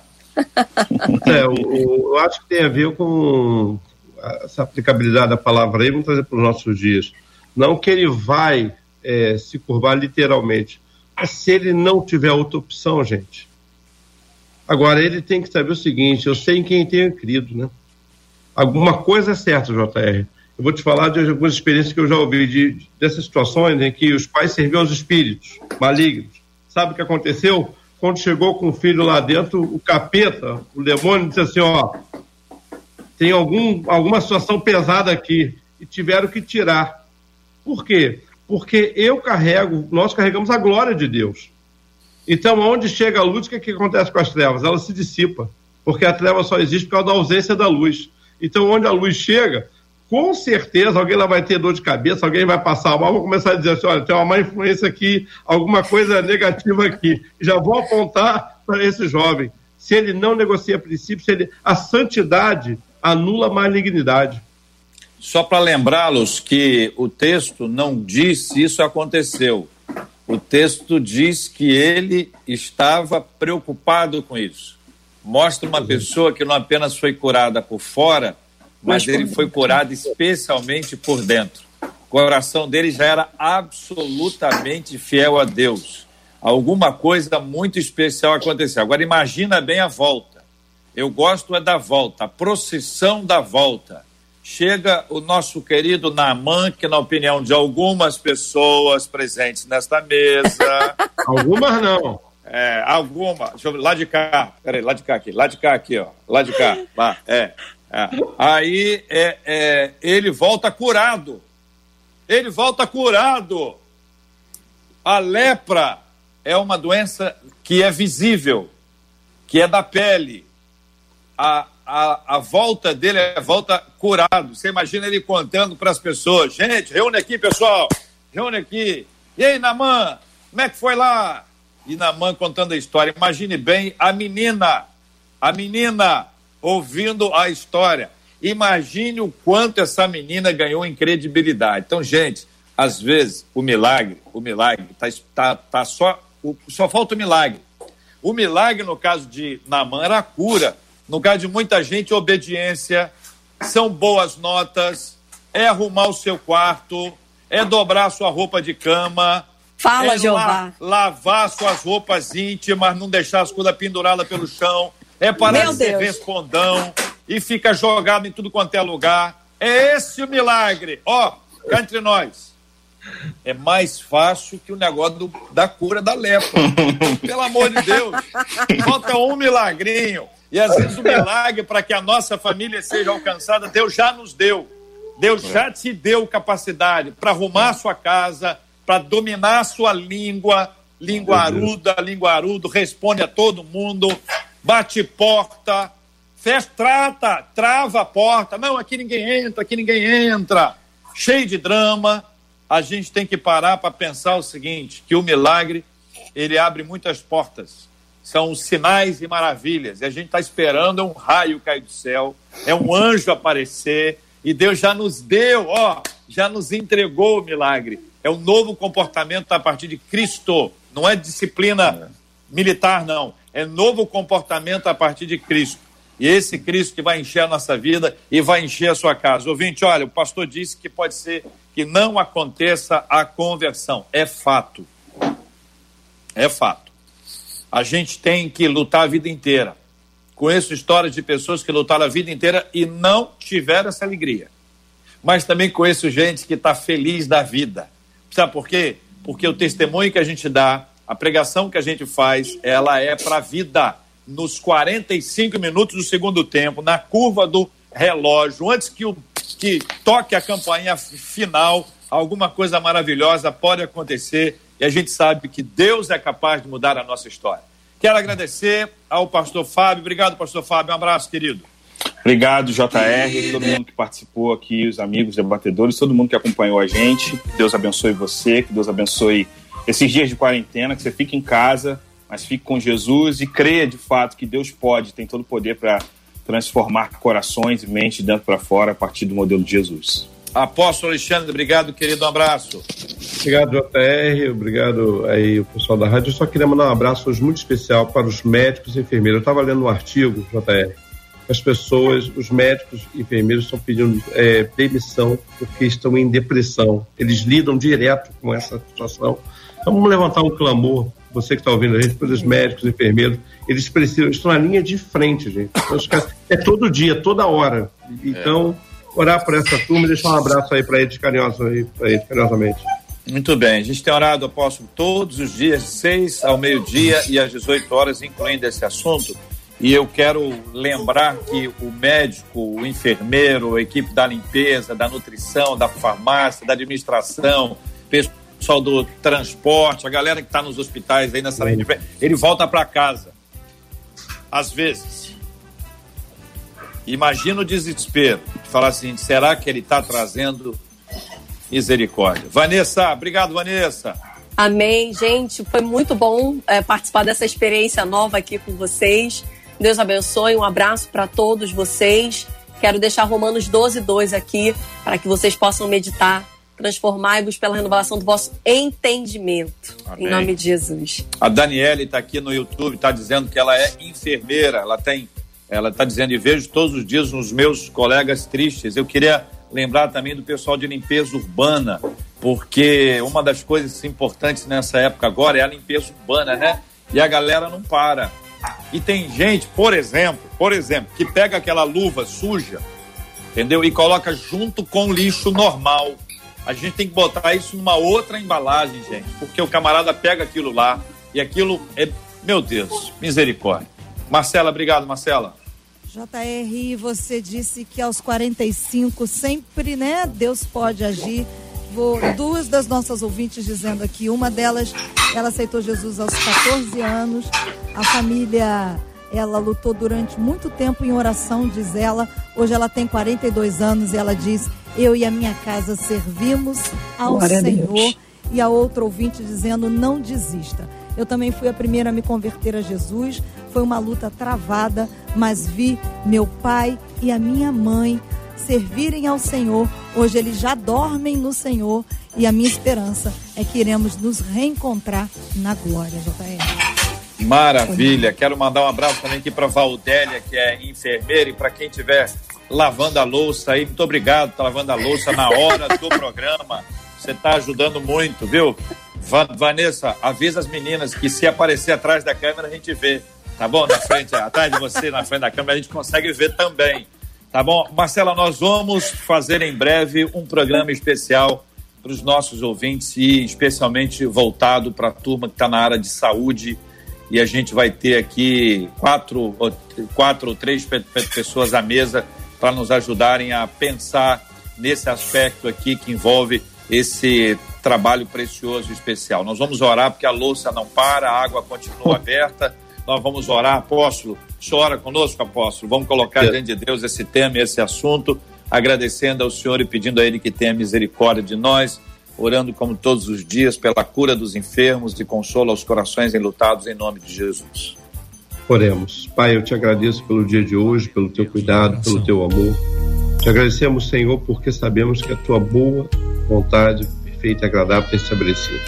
é, eu, eu, acho que tem a ver com essa aplicabilidade da palavra aí, vamos trazer para os nossos dias. Não que ele vai é, se curvar literalmente, é se ele não tiver outra opção, gente. Agora, ele tem que saber o seguinte: eu sei em quem tenho crido, né? Alguma coisa é certa, JR. Eu vou te falar de algumas experiências que eu já ouvi de, dessas situações em que os pais serviam aos espíritos malignos. Sabe o que aconteceu? Quando chegou com o filho lá dentro, o capeta, o demônio, disse assim: ó, tem algum, alguma situação pesada aqui e tiveram que tirar. Por quê? porque eu carrego, nós carregamos a glória de Deus. Então, onde chega a luz, o que, é que acontece com as trevas? Ela se dissipa, porque a treva só existe por causa da ausência da luz. Então, onde a luz chega, com certeza alguém lá vai ter dor de cabeça, alguém vai passar mal, vou começar a dizer assim: olha, tem uma má influência aqui, alguma coisa negativa aqui. Já vou apontar para esse jovem. Se ele não negocia princípios, ele, a santidade anula a malignidade. Só para lembrá-los que o texto não diz se isso aconteceu. O texto diz que ele estava preocupado com isso. Mostra uma pessoa que não apenas foi curada por fora, mas ele foi curado especialmente por dentro. O coração dele já era absolutamente fiel a Deus. alguma coisa muito especial aconteceu. Agora imagina bem a volta. Eu gosto é da volta, a procissão da volta. Chega o nosso querido Naman, que na opinião de algumas pessoas presentes nesta mesa. [LAUGHS] algumas não. É, alguma. Deixa eu ver, lá de cá. Peraí, lá de cá aqui. Lá de cá aqui, ó. Lá de cá. Lá, é. É. Aí é, é, ele volta curado. Ele volta curado. A lepra é uma doença que é visível, que é da pele. A, a, a volta dele é volta curado. Você imagina ele contando para as pessoas: gente, reúne aqui, pessoal, reúne aqui. E aí, Namã, como é que foi lá? E Namã contando a história. Imagine bem a menina, a menina ouvindo a história. Imagine o quanto essa menina ganhou em credibilidade. Então, gente, às vezes o milagre, o milagre tá, tá, tá só o, só falta o milagre. O milagre, no caso de Namã, era a cura. No caso de muita gente, obediência, são boas notas, é arrumar o seu quarto, é dobrar sua roupa de cama. Fala, é Jeová. La, lavar suas roupas íntimas, não deixar as coisas penduradas pelo chão. É parar de ser respondão e fica jogado em tudo quanto é lugar. É esse o milagre. Ó, cá entre nós é mais fácil que o negócio do, da cura da lepra. [LAUGHS] Pelo amor de Deus. Falta um milagrinho. E às vezes o milagre para que a nossa família seja alcançada, Deus já nos deu. Deus já te deu capacidade para arrumar a sua casa, para dominar a sua língua, linguaruda, linguarudo, responde a todo mundo, bate porta, fecha, trata, trava a porta. Não, aqui ninguém entra, aqui ninguém entra. Cheio de drama a gente tem que parar para pensar o seguinte, que o milagre, ele abre muitas portas. São sinais e maravilhas. E a gente está esperando um raio cair do céu, é um anjo aparecer, e Deus já nos deu, ó, já nos entregou o milagre. É um novo comportamento a partir de Cristo. Não é disciplina militar, não. É novo comportamento a partir de Cristo. E esse Cristo que vai encher a nossa vida e vai encher a sua casa. Ouvinte, olha, o pastor disse que pode ser que não aconteça a conversão. É fato. É fato. A gente tem que lutar a vida inteira. Conheço histórias de pessoas que lutaram a vida inteira e não tiveram essa alegria. Mas também conheço gente que está feliz da vida. Sabe por quê? Porque o testemunho que a gente dá, a pregação que a gente faz, ela é para a vida. Nos 45 minutos do segundo tempo, na curva do relógio, antes que o que toque a campainha final, alguma coisa maravilhosa pode acontecer e a gente sabe que Deus é capaz de mudar a nossa história. Quero agradecer ao pastor Fábio. Obrigado, pastor Fábio. Um abraço, querido. Obrigado, JR, todo mundo que participou aqui, os amigos debatedores, todo mundo que acompanhou a gente. Deus abençoe você, que Deus abençoe esses dias de quarentena, que você fique em casa, mas fique com Jesus e creia de fato que Deus pode, tem todo o poder para transformar corações e mentes de dentro para fora a partir do modelo de Jesus. Apóstolo Alexandre, obrigado, querido, um abraço. Obrigado, JR, obrigado aí o pessoal da rádio. Eu só queria mandar um abraço hoje muito especial para os médicos e enfermeiros. Eu estava lendo um artigo, JR, as pessoas, os médicos e enfermeiros estão pedindo é, demissão porque estão em depressão. Eles lidam direto com essa situação. Então vamos levantar um clamor você que está ouvindo a gente, pelos médicos, enfermeiros, eles precisam, estão na linha de frente, gente. Então, é todo dia, toda hora. Então, orar por essa turma e deixar um abraço aí para eles, carinhoso, eles carinhosamente. Muito bem, a gente tem orado, apóstolo, todos os dias, seis ao meio-dia e às 18 horas, incluindo esse assunto. E eu quero lembrar que o médico, o enfermeiro, a equipe da limpeza, da nutrição, da farmácia, da administração, pessoal pessoal do transporte, a galera que está nos hospitais aí nessa linha de ele volta para casa. Às vezes. Imagina o desespero de falar assim: será que ele está trazendo misericórdia? Vanessa, obrigado, Vanessa. Amém, gente. Foi muito bom é, participar dessa experiência nova aqui com vocês. Deus abençoe. Um abraço para todos vocês. Quero deixar Romanos 12, 2 aqui para que vocês possam meditar transformai-vos pela renovação do vosso entendimento. Amém. Em nome de Jesus. A Daniele está aqui no YouTube, está dizendo que ela é enfermeira, ela tem, ela está dizendo, e vejo todos os dias os meus colegas tristes. Eu queria lembrar também do pessoal de limpeza urbana, porque uma das coisas importantes nessa época agora é a limpeza urbana, né? E a galera não para. E tem gente, por exemplo, por exemplo, que pega aquela luva suja, entendeu? E coloca junto com lixo normal. A gente tem que botar isso numa outra embalagem, gente, porque o camarada pega aquilo lá e aquilo é, meu Deus, misericórdia. Marcela, obrigado, Marcela. JR, você disse que aos 45 sempre, né, Deus pode agir. Vou, duas das nossas ouvintes dizendo aqui, uma delas, ela aceitou Jesus aos 14 anos. A família, ela lutou durante muito tempo em oração, diz ela. Hoje ela tem 42 anos e ela diz: "Eu e a minha casa servimos ao Glória Senhor". E a outra ouvinte dizendo: "Não desista". Eu também fui a primeira a me converter a Jesus. Foi uma luta travada, mas vi meu pai e a minha mãe servirem ao Senhor. Hoje eles já dormem no Senhor e a minha esperança é que iremos nos reencontrar na glória, JR. Maravilha. Quero mandar um abraço também aqui para Valdélia, que é enfermeira, e para quem estiver lavando a louça aí, muito obrigado por lavando a louça na hora do [LAUGHS] programa. Você está ajudando muito, viu? Vanessa, avisa as meninas que se aparecer atrás da câmera a gente vê, tá bom? Na frente, atrás de você, na frente da câmera, a gente consegue ver também. Tá bom? Marcela, nós vamos fazer em breve um programa especial para os nossos ouvintes e especialmente voltado para a turma que está na área de saúde. E a gente vai ter aqui quatro, quatro ou três pessoas à mesa para nos ajudarem a pensar nesse aspecto aqui que envolve esse trabalho precioso e especial. Nós vamos orar porque a louça não para, a água continua [LAUGHS] aberta. Nós vamos orar, apóstolo. Chora conosco, apóstolo. Vamos colocar diante de Deus esse tema esse assunto, agradecendo ao Senhor e pedindo a Ele que tenha misericórdia de nós, orando como todos os dias pela cura dos enfermos e consolo aos corações enlutados em nome de Jesus. Oremos. Pai, eu te agradeço pelo dia de hoje, pelo teu cuidado, pelo teu amor. Te agradecemos, Senhor, porque sabemos que a tua boa vontade perfeita e agradável tem estabelecido.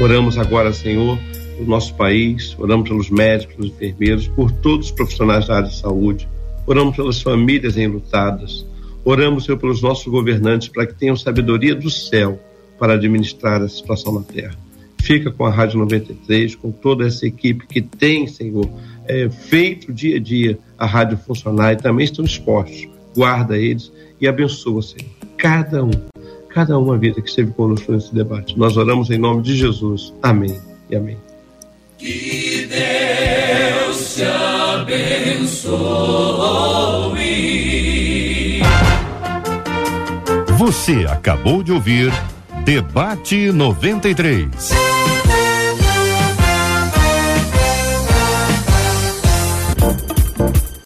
Oramos agora, Senhor, pelo nosso país, oramos pelos médicos, pelos enfermeiros, por todos os profissionais da área de saúde, oramos pelas famílias enlutadas, oramos, Senhor, pelos nossos governantes, para que tenham sabedoria do céu para administrar a situação na terra. Fica com a Rádio 93, com toda essa equipe que tem, Senhor, é, feito dia a dia a rádio funcionar e também estão expostos. Guarda eles e abençoa, Senhor, cada um cada uma vida que esteve conosco nesse debate. Nós oramos em nome de Jesus. Amém e amém. Que Deus te abençoe. Você acabou de ouvir Debate 93.